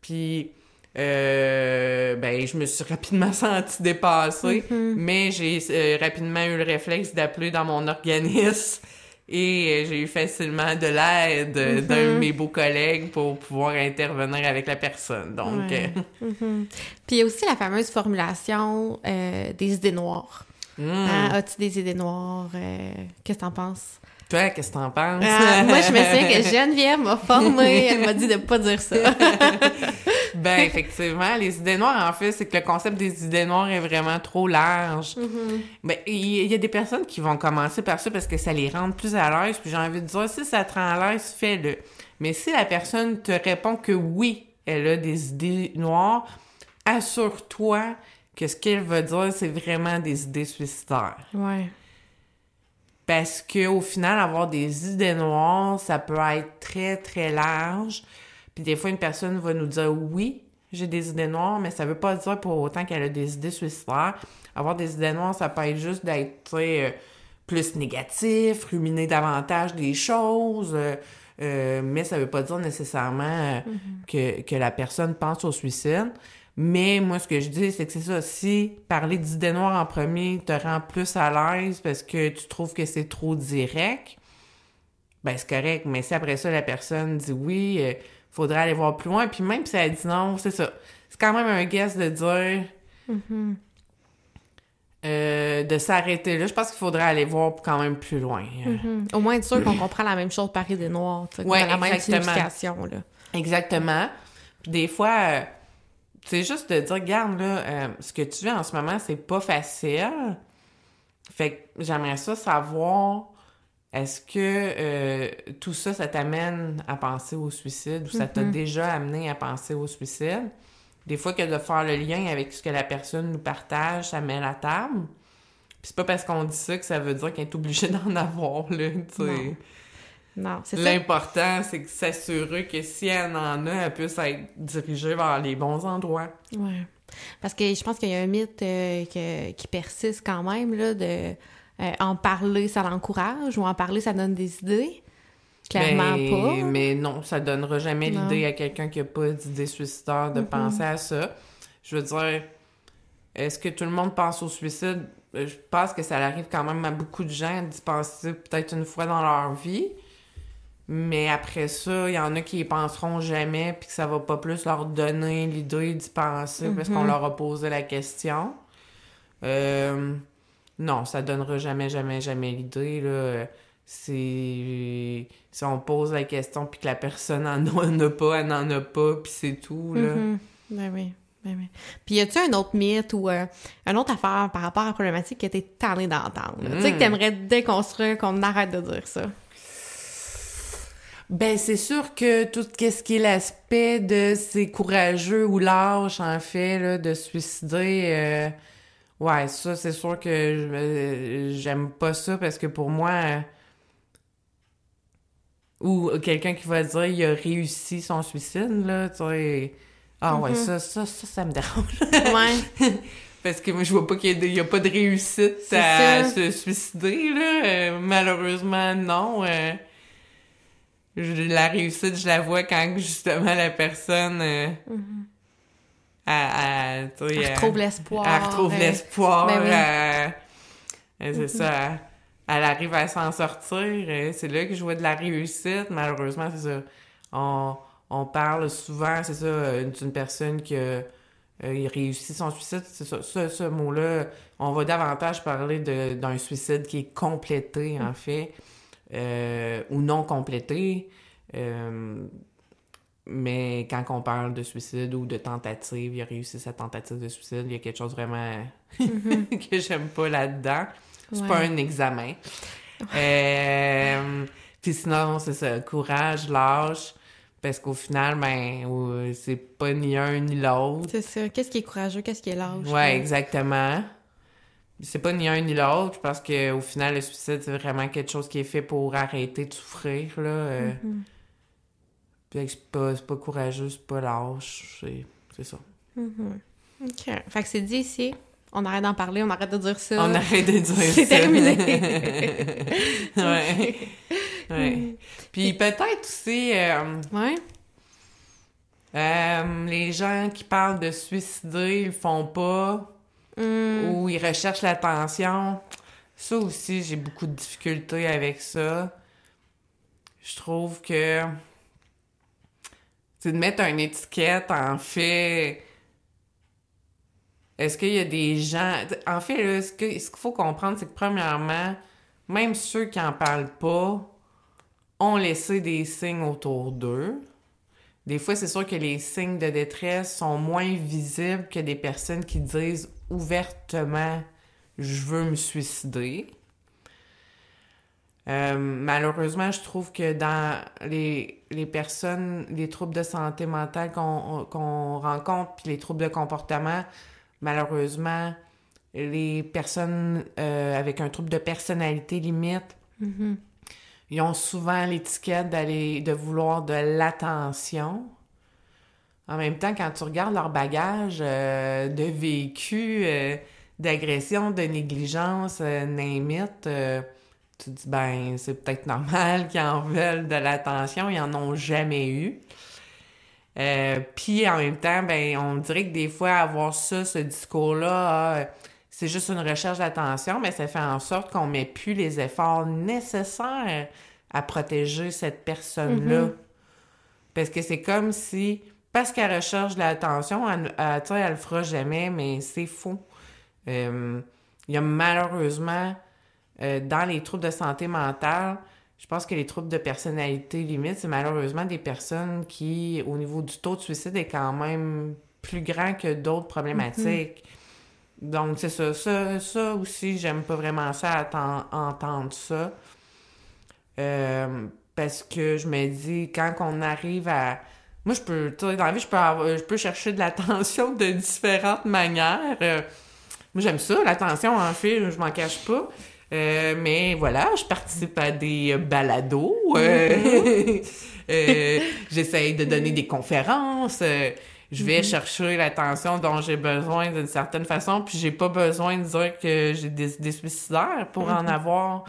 Puis, euh, ben, je me suis rapidement sentie dépassée, Mm-hmm. mais j'ai euh, rapidement eu le réflexe d'appeler dans mon organisme et euh, j'ai eu facilement de l'aide Mm-hmm. d'un de mes beaux collègues pour pouvoir intervenir avec la personne. Donc, Ouais. euh, Puis il y a aussi la fameuse formulation euh, des idées noires. hmm. Hein, As-tu des idées noires? Euh, Qu'est-ce que t'en penses? toi, qu'est-ce que t'en penses? Ah, moi, je me souviens que Geneviève m'a formée. Elle m'a dit de pas dire ça. Ben, effectivement, les idées noires, en fait, c'est que le concept des idées noires est vraiment trop large. Ben, il il y a des personnes qui vont commencer par ça parce que ça les rend plus à l'aise. Puis j'ai envie de dire, si ça te rend à l'aise, fais-le. Mais si la personne te répond que oui, elle a des idées noires, assure-toi que ce qu'elle va dire, c'est vraiment des idées suicidaires. Ouais. Parce que au final, avoir des idées noires, ça peut être très, très large. Puis des fois, une personne va nous dire oui, j'ai des idées noires, mais ça veut pas dire pour autant qu'elle a des idées suicidaires. Avoir des idées noires, ça peut être juste d'être, euh, plus négatif, ruminer davantage des choses. euh, euh, mais ça veut pas dire nécessairement euh, que, que la personne pense au suicide. Mais moi, ce que je dis, c'est que c'est ça. Si parler d'idées noires en premier te rend plus à l'aise parce que tu trouves que c'est trop direct, ben c'est correct. Mais si après ça, la personne dit oui, euh, faudrait aller voir plus loin. Puis même si elle dit non, c'est ça. C'est quand même un guess de dire... euh, de s'arrêter là. Je pense qu'il faudrait aller voir quand même plus loin. Mhm. Au moins être sûr qu'on comprend la même chose par Ouais, qu'on a la même signification, là. Exactement. Puis des fois, euh, c'est juste de dire, regarde, là, euh, ce que tu vis en ce moment, c'est pas facile. Fait que j'aimerais ça savoir, est-ce que euh, tout ça, ça t'amène à penser au suicide ou ça t'a déjà amené à penser au suicide? Des fois que de faire le lien avec ce que la personne nous partage, ça met la table. Puis c'est pas parce qu'on dit ça que ça veut dire qu'elle est obligée d'en avoir, là, tu sais. Non. Non, c'est ça. L'important, c'est que s'assurer que si elle en a, elle puisse être dirigée vers les bons endroits. Ouais. Parce que je pense qu'il y a un mythe euh, que- qui persiste quand même, là, de euh, en parler, ça l'encourage, ou en parler, ça donne des idées? Clairement mais, pas. Mais non, ça donnera jamais l'idée à quelqu'un qui a pas d'idée suicidaire de penser à ça. Je veux dire, est-ce que tout le monde pense au suicide? Euh, Je pense que ça arrive quand même à beaucoup de gens d'y penser peut-être une fois dans leur vie. Mais après ça, il y en a qui y penseront jamais, puis que ça va pas plus leur donner l'idée d'y penser parce qu'on leur a posé la question. Euh, non, ça donnera jamais, jamais, jamais l'idée. Là. C'est... Si on pose la question puis que la personne en a, pas, elle n'en a pas, puis c'est tout. Là. Mhm. Ben oui. Ben oui. Puis y a-tu un autre mythe ou euh, une autre affaire par rapport à la problématique que t'es tanné d'entendre? Tu sais, que t'aimerais déconstruire, qu'on arrête de dire ça. Ben, c'est sûr que tout ce qui est l'aspect de c'est courageux ou lâche, en fait, là, de suicider, euh, ouais, ça, c'est sûr que j'aime pas ça parce que pour moi, euh, ou quelqu'un qui va dire il a réussi son suicide, là, tu sais, ah ouais, ça, ça, ça, ça me dérange. Ouais. Parce que moi, je vois pas qu'il y, a y pas de réussite à ça. se suicider, là. Euh, malheureusement, non. Euh, je- la réussite, je la vois quand, justement, la personne... elle- elle, elle- retrouve l'espoir. Elle retrouve euh, l'espoir. ben oui. c'est ça. Elle, arrive à s'en sortir. euh, C'est là que je vois de la réussite. Malheureusement, c'est ça. On, on parle souvent, c'est ça, euh, d'une personne qui euh, réussit son suicide. C'est ça, ça, ce mot-là, on va davantage parler d'un suicide qui est complété, en fait, euh, ou non complété. Euh, mais quand on parle de suicide ou de tentative, il a réussi sa tentative de suicide, il y a quelque chose vraiment que j'aime pas là-dedans. C'est pas un examen. Euh, Puis sinon, c'est ça, courage, lâche, parce qu'au final, ben, c'est pas ni un ni l'autre. C'est ça. Qu'est-ce qui est courageux, qu'est-ce qui est lâche? Ouais, exactement. C'est pas ni un ni l'autre, parce que au final, le suicide, c'est vraiment quelque chose qui est fait pour arrêter de souffrir, là. euh. Mm-hmm. Puis c'est pas, pas courageux, c'est pas lâche, c'est, ça. OK. Fait que c'est dit ici. On arrête d'en parler, on arrête de dire ça. On arrête de dire ça. C'est terminé. ouais. ouais. Puis peut-être aussi, euh, Ouais. euh, les gens qui parlent de suicider, ils le font pas. Hum, ou ils recherchent l'attention. Ça aussi, j'ai beaucoup de difficultés avec ça. Je trouve que c'est de mettre une étiquette, en fait. Est-ce qu'il y a des gens. En fait, ce que- ce qu'il faut comprendre, c'est que premièrement, même ceux qui en parlent pas ont laissé des signes autour d'eux. Des fois, c'est sûr que les signes de détresse sont moins visibles que des personnes qui disent ouvertement je veux me suicider. Euh, malheureusement, je trouve que dans les, les personnes, les troubles de santé mentale qu'on rencontre, puis les troubles de comportement, malheureusement, les personnes euh, avec un trouble de personnalité limite, ils ont souvent l'étiquette d'aller de vouloir de l'attention. En même temps, quand tu regardes leur bagage euh, de vécu, d'agression, de négligence, euh, tu te dis, ben, c'est peut-être normal qu'ils en veulent de l'attention, ils en ont jamais eu. Euh, Puis en même temps, ben, on dirait que des fois, avoir ça, ce discours-là, ah, c'est juste une recherche d'attention, mais ça fait en sorte qu'on met plus les efforts nécessaires à protéger cette personne-là. Parce que c'est comme si, parce qu'elle recherche de l'attention, elle, elle, tu sais, elle le fera jamais, mais c'est faux. Euh, Il y a malheureusement, euh, dans les troubles de santé mentale, je pense que les troubles de personnalité limite, c'est malheureusement des personnes qui, au niveau du taux de suicide, est quand même plus grand que d'autres problématiques. Donc, c'est ça. Ça, ça aussi, j'aime pas vraiment ça, entendre ça. Euh, parce que je me dis, quand on arrive à... Moi, je peux, dans la vie, je peux, avoir- je peux chercher de l'attention de différentes manières. Euh, moi, j'aime ça, l'attention, en fait, je m'en cache pas. Euh, mais voilà, je participe à des euh, balados. euh, euh, J'essaye de donner des conférences. je vais chercher l'attention dont j'ai besoin d'une certaine façon, puis j'ai pas besoin de dire que j'ai des idées suicidaires pour en avoir.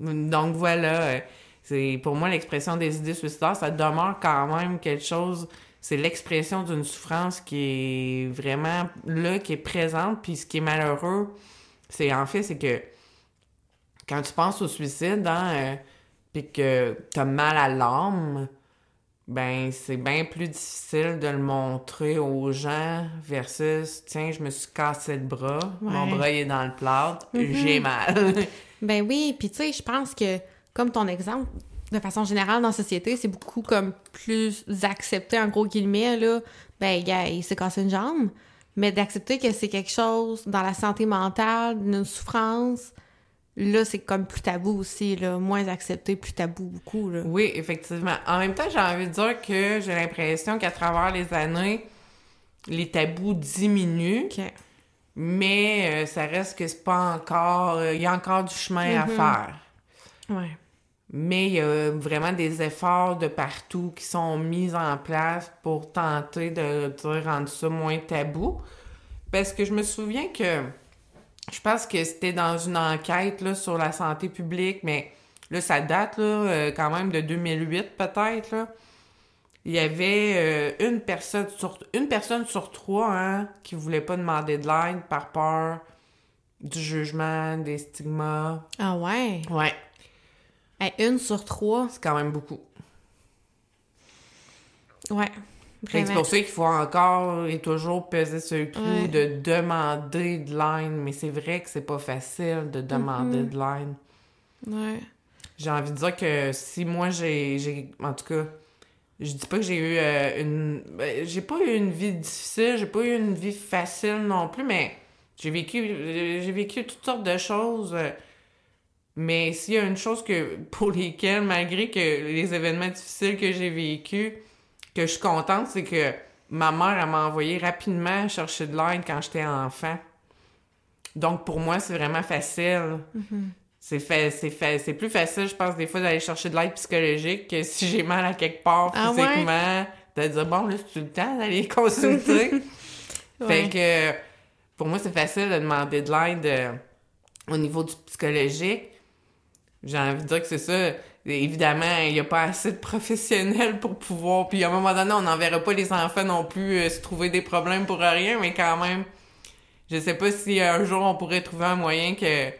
Donc voilà, c'est pour moi l'expression des idées suicidaires, ça demeure quand même quelque chose. C'est l'expression d'une souffrance qui est vraiment là, qui est présente. Puis ce qui est malheureux, c'est en fait, c'est que quand tu penses au suicide, hein, euh, puis que t'as mal à l'âme, ben c'est bien plus difficile de le montrer aux gens versus tiens, je me suis cassé le bras, mon bras il est dans le plâtre, Mhm. j'ai mal. Ben oui, puis tu sais, je pense que, comme ton exemple, de façon générale dans la société, c'est beaucoup comme plus accepté, en gros guillemets, là, ben, gars, il s'est cassé une jambe, mais d'accepter que c'est quelque chose dans la santé mentale, une souffrance, là, c'est comme plus tabou aussi, là, moins accepté, plus tabou beaucoup, là. Oui, effectivement. En même temps, j'ai envie de dire que j'ai l'impression qu'à travers les années, les tabous diminuent, mais euh, ça reste que c'est pas encore. euh, Il y a encore du chemin à Mhm. faire. Ouais. Mais il y a vraiment des efforts de partout qui sont mis en place pour tenter de, de rendre ça moins tabou. Parce que je me souviens que je pense que c'était dans une enquête là, sur la santé publique, mais là, ça date là, euh, quand même de 2008 peut-être. Il y avait euh, une, personne sur, une personne sur trois hein, qui voulait pas demander de l'aide par peur du jugement, des stigmas. Ah ouais? Ouais, Hey, une sur trois, c'est quand même beaucoup. ouais. C'est pour ça qu'il faut encore et toujours peser sur le clou Ouais. de demander de l'aide, mais c'est vrai que c'est pas facile de demander de l'aide. Ouais. J'ai envie de dire que si moi j'ai. en tout cas, je dis pas que j'ai eu euh, une. ben, j'ai pas eu une vie difficile, j'ai pas eu une vie facile non plus, mais j'ai vécu. J'ai vécu toutes sortes de choses. euh, mais s'il y a une chose que pour lesquelles, malgré que les événements difficiles que j'ai vécus, que je suis contente, c'est que ma mère, elle m'a envoyé rapidement chercher de l'aide quand j'étais enfant. Donc pour moi, c'est vraiment facile. C'est fait, c'est plus facile, je pense, des fois, d'aller chercher de l'aide psychologique que si j'ai mal à quelque part Ah ouais? physiquement, de dire bon, là, c'est le temps d'aller consulter? Ouais. Fait que pour moi, c'est facile de demander de l'aide euh, au niveau du psychologique. J'ai envie de dire que c'est ça. Évidemment, il n'y a pas assez de professionnels pour pouvoir. Puis à un moment donné, on n'enverra pas les enfants non plus euh, se trouver des problèmes pour rien, mais quand même, je sais pas si un jour on pourrait trouver un moyen que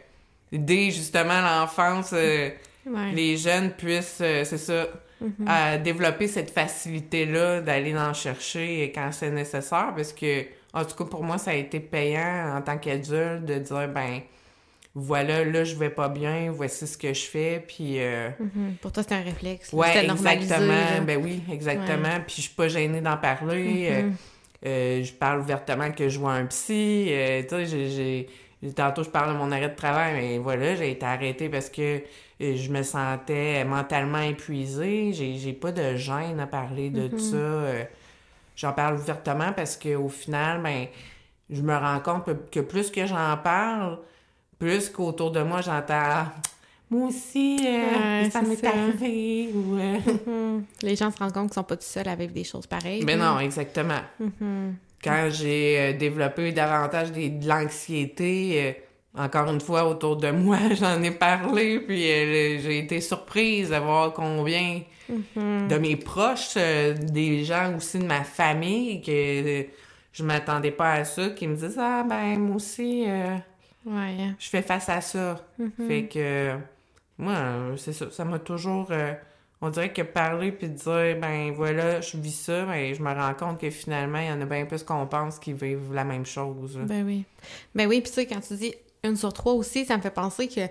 dès justement l'enfance, euh, Ouais. les jeunes puissent, euh, c'est ça, à développer cette facilité-là d'aller en chercher quand c'est nécessaire, parce que, en tout cas, pour moi, ça a été payant en tant qu'adulte de dire, ben, voilà, là, je vais pas bien, voici ce que je fais, puis... euh, Mhm. Pour toi, c'est un réflexe. normalisé, exactement. Ben oui, exactement. Puis je suis pas gênée d'en parler. euh, Mhm. euh, je parle ouvertement que je vois un psy. euh, tu sais. Tantôt, je parle de mon arrêt de travail, mais voilà, j'ai été arrêtée parce que euh, je me sentais mentalement épuisée. J'ai, j'ai pas de gêne à parler de Mhm. ça. euh, j'en parle ouvertement parce qu'au final, ben, je me rends compte que plus que j'en parle, plus qu'autour de moi, j'entends Ah, Moi aussi, euh, Ouais, ça m'est arrivé. Ou, euh. Les gens se rendent compte qu'ils sont pas tout seuls à vivre des choses pareilles. Là. non, exactement. Mhm. Quand j'ai euh, développé davantage des- de l'anxiété, euh, encore une fois, autour de moi, j'en ai parlé, puis j'ai été surprise de voir combien de mes proches, des gens aussi de ma famille, que je m'attendais pas à ça, qui me disent Ah, ben, moi aussi, Ouais. je fais face à ça. Fait que, moi, c'est ça, ça m'a toujours. euh, on dirait que parler puis dire, ben voilà, je vis ça, ben je me rends compte que finalement, il y en a bien plus qu'on pense qui vivent la même chose. là. Ben oui. Ben oui, puis tu sais, quand tu dis une sur trois aussi, ça me fait penser que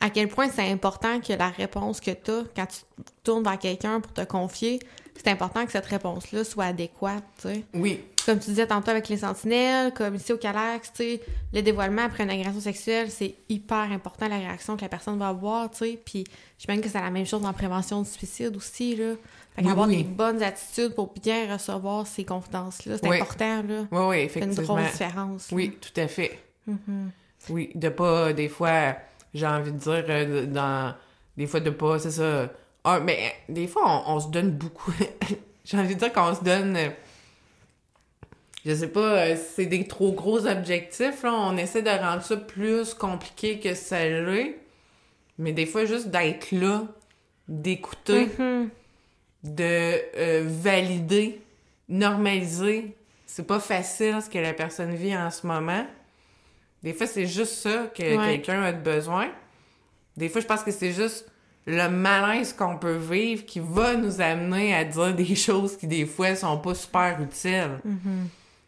à quel point c'est important que la réponse que tu as quand tu tournes vers quelqu'un pour te confier, c'est important que cette réponse-là soit adéquate, tu sais. Oui, Comme tu disais tantôt avec les sentinelles, comme ici au Calax, tu sais, le dévoilement après une agression sexuelle, c'est hyper important la réaction que la personne va avoir, tu sais. Puis j'imagine que c'est la même chose dans la prévention du suicide aussi, là. Fait Oui, oui. des bonnes attitudes pour bien recevoir ces confidences-là, c'est Oui. important, là. oui, oui, C'est une effectivement. grosse différence. là. Oui, tout à fait. Oui, de pas, des fois, j'ai envie de dire, euh, dans, des fois de pas, c'est ça. Ah, mais des fois, on, on se donne beaucoup. j'ai envie de dire qu'on se donne. euh, Je sais pas, euh, c'est des trop gros objectifs, là. On essaie de rendre ça plus compliqué que ça l'est. Mais des fois, juste d'être là, d'écouter, de euh, valider, normaliser. C'est pas facile ce que la personne vit en ce moment. Des fois, c'est juste ça que Ouais. quelqu'un a de besoin. Des fois, je pense que c'est juste le malaise qu'on peut vivre qui va nous amener à dire des choses qui, des fois, sont pas super utiles.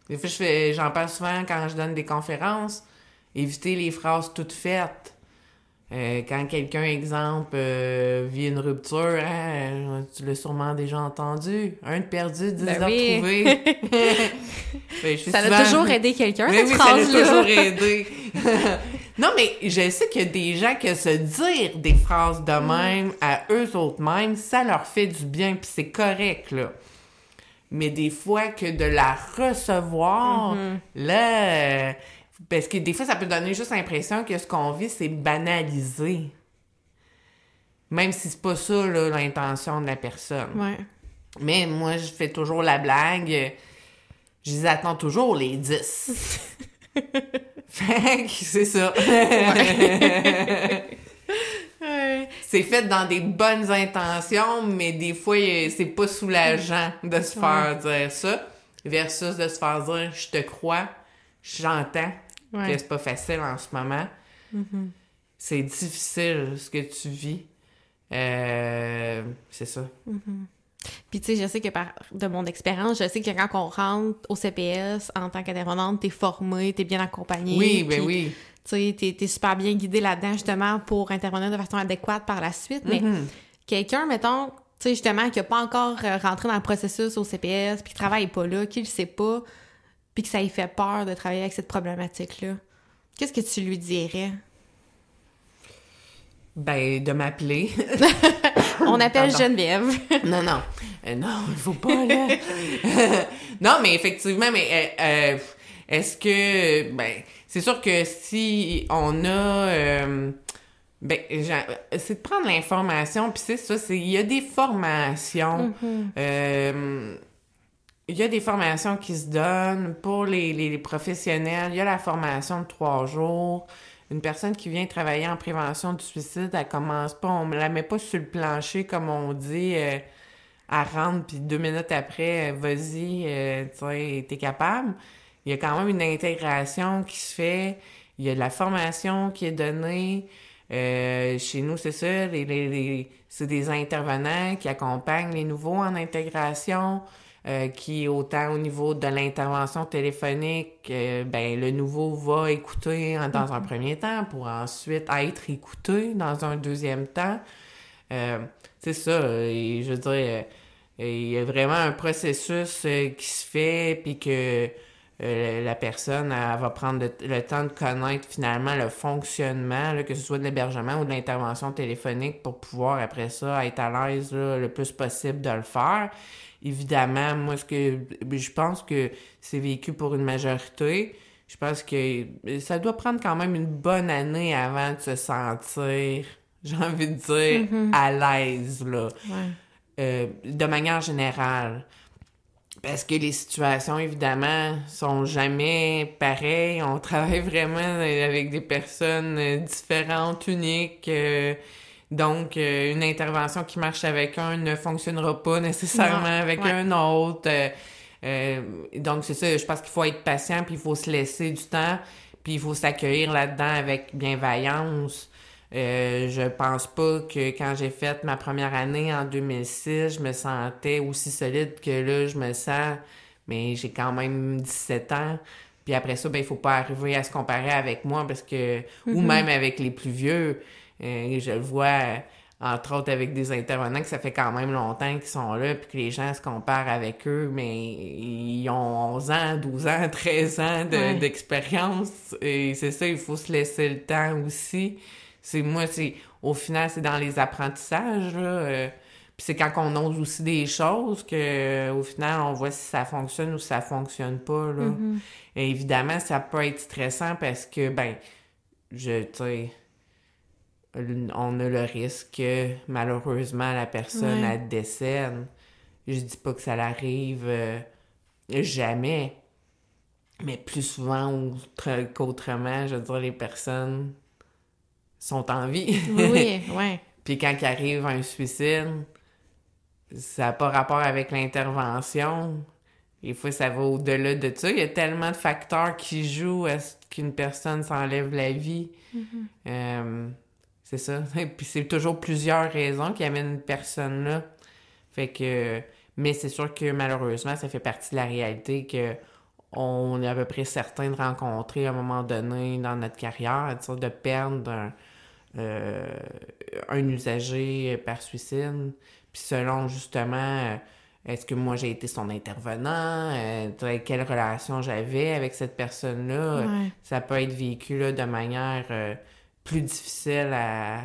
Des fois, je fais, j'en parle souvent quand je donne des conférences. Éviter les phrases toutes faites. Euh, quand quelqu'un, exemple, euh, vit une rupture, hein, euh, tu l'as sûrement déjà entendu. Un de perdu, dix Ben de oui. retrouvé. Ben, Ça a toujours aidé quelqu'un, oui, cette oui, ça l'a phrase-là. toujours aidé. non, mais je sais qu'il y a des gens que se dire des phrases de même à eux autres mêmes, ça leur fait du bien, puis c'est correct, là. Mais des fois que de la recevoir, là... euh, parce que des fois, ça peut donner juste l'impression que ce qu'on vit, c'est banalisé. Même si c'est pas ça, là, l'intention de la personne. Ouais. Mais moi, je fais toujours la blague. Je les attends toujours, les 10. fait que c'est ça. c'est fait dans des bonnes intentions, mais des fois, c'est pas soulageant de se faire dire ça, versus de se faire dire « je te crois, j'entends Ouais. que c'est pas facile en ce moment. C'est difficile ce que tu vis. Euh, c'est ça. Puis tu sais, je sais que par de mon expérience, je sais que quand on rentre au CPS en tant qu'intervenante, t'es formé, t'es bien accompagné. Oui, ben oui. Tu sais, t'es, t'es super bien guidé là-dedans justement pour intervenir de façon adéquate par la suite. Mais Mhm. quelqu'un, mettons, tu sais, justement, qui a pas encore euh, rentré dans le processus au CPS, puis qui travaille pas là, qui le sait pas, puis que ça lui fait peur de travailler avec cette problématique-là, qu'est-ce que tu lui dirais? Ben, de m'appeler. On appelle Pardon. Geneviève. non, non. Euh, non, il faut pas, là. non, mais effectivement, mais euh, euh, est-ce que... Ben, c'est sûr que si on a... euh, ben, c'est de prendre l'information, puis c'est ça, c'est il y a des formations. euh, il y a des formations qui se donnent pour les, les- les professionnels. Il y a la formation de trois jours. Une personne qui vient travailler en prévention du suicide, elle commence pas, on la met pas sur le plancher comme on dit. euh, elle rentre, puis deux minutes après, euh, vas-y, euh, tu sais, t'es capable. Il y a quand même une intégration qui se fait. Il y a de la formation qui est donnée. Euh, chez nous, c'est ça, les, les- les- c'est des intervenants qui accompagnent les nouveaux en intégration, euh, qui, autant au niveau de l'intervention téléphonique, euh, ben, le nouveau va écouter en- dans un premier temps pour ensuite être écouté dans un deuxième temps. Euh, c'est ça, et je veux dire, euh, il y a vraiment un processus qui se fait, puis que euh, la personne elle va prendre le, le temps de connaître finalement le fonctionnement, là, que ce soit de l'hébergement ou de l'intervention téléphonique, pour pouvoir après ça être à l'aise le plus possible de le faire. Évidemment, moi, ce que je pense que c'est vécu pour une majorité. Je pense que ça doit prendre quand même une bonne année avant de se sentir, j'ai envie de dire, à l'aise, là. Ouais. Euh, de manière générale. Parce que les situations, évidemment, sont jamais pareilles. On travaille vraiment avec des personnes euh, différentes, uniques. euh, donc, euh, une intervention qui marche avec un ne fonctionnera pas nécessairement Non, avec ouais. un autre. Euh, donc, c'est ça, je pense qu'il faut être patient, puis il faut se laisser du temps, puis il faut s'accueillir là-dedans avec bienveillance. Euh, je pense pas que quand j'ai fait ma première année en 2006, je me sentais aussi solide que là, je me sens, mais j'ai quand même 17 ans. Puis après ça, ben, il faut pas arriver à se comparer avec moi parce que, ou même avec les plus vieux. Euh, je le vois, entre autres, avec des intervenants que ça fait quand même longtemps qu'ils sont là, puis que les gens se comparent avec eux, mais ils ont 11 ans, 12 ans, 13 ans de- Ouais. d'expérience. Et c'est ça, il faut se laisser le temps aussi. C'est moi, c'est au final, c'est dans les apprentissages, là. euh, puis c'est quand on ose aussi des choses que euh, au final, on voit si ça fonctionne ou si ça fonctionne pas, là. Et évidemment, ça peut être stressant parce que, ben, je, tu sais, on a le risque que, malheureusement, la personne, Ouais. elle décède. Je dis pas que ça l'arrive euh, jamais, mais plus souvent autre- qu'autrement, je veux dire, les personnes sont en vie. Oui, oui. Puis quand il arrive un suicide, ça n'a pas rapport avec l'intervention. Des fois, ça va au-delà de ça. Il y a tellement de facteurs qui jouent à ce qu'une personne s'enlève la vie. Euh, c'est ça. Puis c'est toujours plusieurs raisons qui amènent une personne là. Fait que... Mais c'est sûr que malheureusement, ça fait partie de la réalité que on est à peu près certain de rencontrer à un moment donné dans notre carrière, de perdre un, euh, un usager par suicide. Puis selon justement, euh, est-ce que moi j'ai été son intervenant, euh, quelle relation j'avais avec cette personne-là, Ouais. ça peut être vécu là, de manière euh, plus difficile à,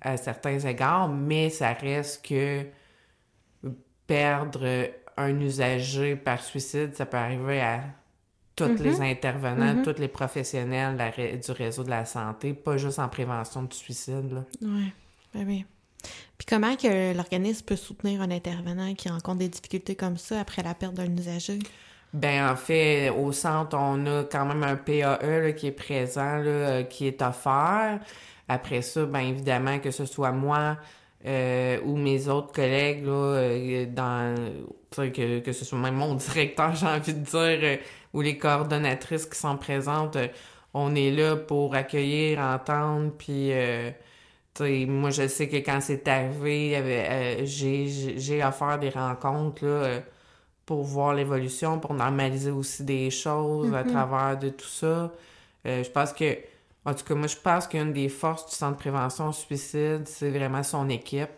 à certains égards, mais ça reste que perdre un usager par suicide, ça peut arriver à tous les intervenants, Mhm. tous les professionnels de la du réseau de la santé, pas juste en prévention du suicide. Là. Ouais, ben oui. Puis comment que l'organisme peut soutenir un intervenant qui rencontre des difficultés comme ça après la perte d'un usager? Ben en fait, au centre, on a quand même un PAE là, qui est présent, là, euh, qui est offert. Après ça, ben évidemment que ce soit moi euh, ou mes autres collègues là, euh, dans que, que ce soit même mon directeur, j'ai envie de dire, euh, ou les coordonnatrices qui sont présentes, on est là pour accueillir, entendre, puis moi je sais que quand c'est arrivé, euh, j'ai offert des rencontres là. euh, pour voir l'évolution, pour normaliser aussi des choses à travers de tout ça. Euh, je pense que, en tout cas, moi, je pense qu'une des forces du Centre de prévention au suicide, c'est vraiment son équipe.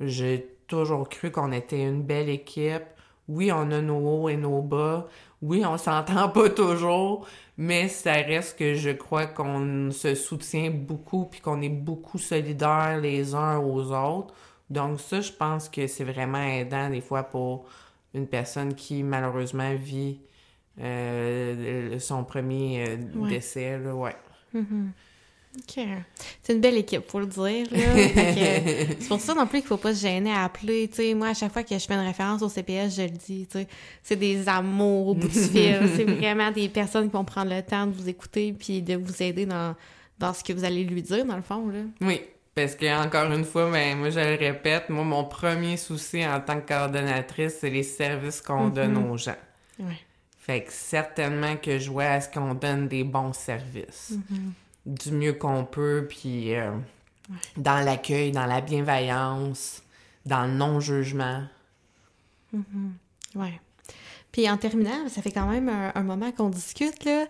J'ai toujours cru qu'on était une belle équipe. Oui, on a nos hauts et nos bas. Oui, on s'entend pas toujours, mais ça reste que je crois qu'on se soutient beaucoup puis qu'on est beaucoup solidaires les uns aux autres. Donc ça, je pense que c'est vraiment aidant des fois pour une personne qui malheureusement vit euh, son premier euh, Ouais. décès. Là, ouais. OK. C'est une belle équipe, faut le dire. c'est pour ça non plus qu'il faut pas se gêner à appeler. Tu sais, moi, à chaque fois que je fais une référence au CPS, je le dis. C'est des amours au bout du fil. C'est vraiment des personnes qui vont prendre le temps de vous écouter puis de vous aider dans, dans ce que vous allez lui dire, dans le fond. Là. Oui, parce que encore une fois, ben, moi je le répète, moi mon premier souci en tant que coordonnatrice, c'est les services qu'on donne aux gens. Ouais. Fait que certainement que je vois à ce qu'on donne des bons services. Du mieux qu'on peut, puis euh, dans l'accueil, dans la bienveillance, dans le non-jugement. Ouais. Puis en terminant, ça fait quand même un, un moment qu'on discute, là.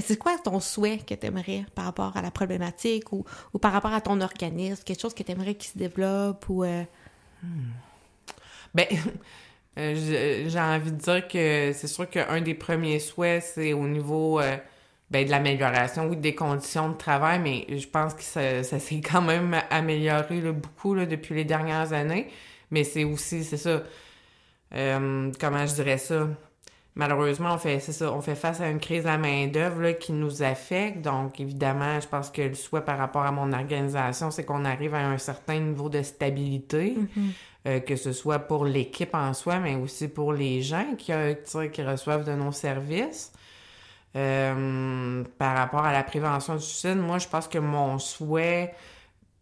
C'est quoi ton souhait que tu aimerais par rapport à la problématique ou, ou par rapport à ton organisme? Quelque chose que tu aimerais qui se développe ou... euh, Ben, euh, j'ai j'ai envie de dire que c'est sûr qu'un des premiers souhaits, c'est au niveau euh, ben, de l'amélioration, oui, des conditions de travail, mais je pense que ça, s'est quand même amélioré beaucoup depuis les dernières années. Mais c'est aussi, c'est ça, euh, comment je dirais ça? Malheureusement, on fait, ça, on fait face à une crise à main-d'œuvre là, qui nous affecte. Donc, évidemment, je pense que le souhait par rapport à mon organisation, c'est qu'on arrive à un certain niveau de stabilité. Euh, que ce soit pour l'équipe en soi, mais aussi pour les gens qui, euh, reçoivent de nos services. Euh, par rapport à la prévention du suicide, moi, je pense que mon souhait,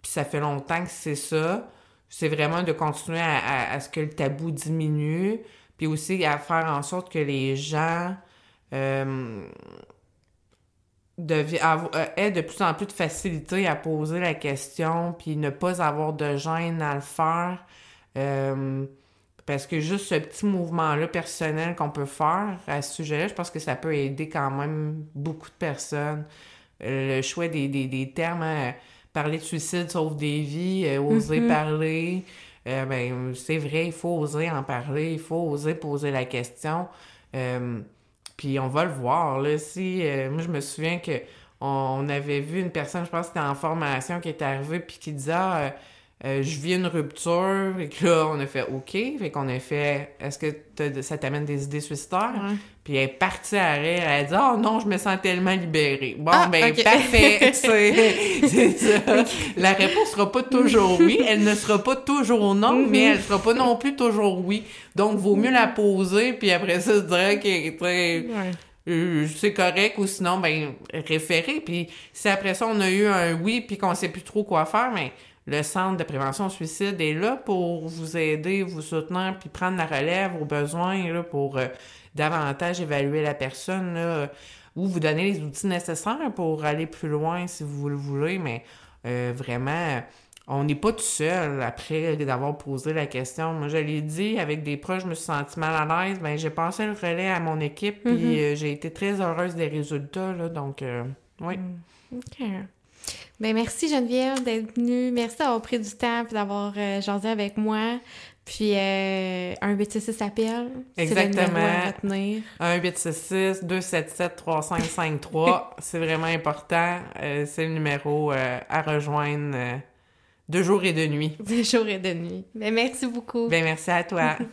puis ça fait longtemps que c'est ça, c'est vraiment de continuer à, ce que le tabou diminue, puis aussi à faire en sorte que les gens aient de plus en plus de facilité à poser la question, puis ne pas avoir de gêne à le faire. Euh, parce que juste ce petit mouvement-là personnel qu'on peut faire à ce sujet-là, je pense que ça peut aider quand même beaucoup de personnes. Euh, le choix des, des, des termes, hein, parler de suicide sauve des vies, euh, oser parler, euh, ben, c'est vrai, il faut oser en parler, il faut oser poser la question. Puis on va le voir, là, si... moi, je me souviens que on avait vu une personne, je pense que c'était en formation, qui est arrivée puis qui disait ah, euh, je vis une rupture, et que là, on a fait OK, fait qu'on a fait est-ce que ça t'amène des idées suicidaires? Ouais. Puis elle est partie à rire, elle a dit Oh non, je me sens tellement libérée. Bon, Ah, ben parfait, c'est ça. La réponse sera pas toujours oui, elle ne sera pas toujours non, mais elle sera pas non plus toujours oui. Donc, vaut mieux la poser, puis après ça, se dire que Ouais. euh, c'est correct ou sinon ben référer puis si après ça on a eu un oui puis qu'on sait plus trop quoi faire mais le centre de prévention au suicide est là pour vous aider, vous soutenir puis prendre la relève aux besoins là, pour euh, davantage évaluer la personne là, ou vous donner les outils nécessaires pour aller plus loin si vous le voulez mais euh, vraiment on n'est pas tout seul après d'avoir posé la question. Moi, je l'ai dit, avec des proches, je me suis sentie mal à l'aise. Ben, j'ai passé le relais à mon équipe, puis euh, j'ai été très heureuse des résultats, là. Donc, euh, oui. OK. Ben merci Geneviève d'être venue. Merci d'avoir pris du temps puis d'avoir euh, jasé avec moi. Puis euh, un 866 appel. C'est le Exactement. numéro à retenir. 1-866-277-3553. c'est vraiment important. Euh, c'est le numéro euh, à rejoindre euh, de jour et de nuit. De jour et de nuit. Ben merci beaucoup. Ben, merci à toi.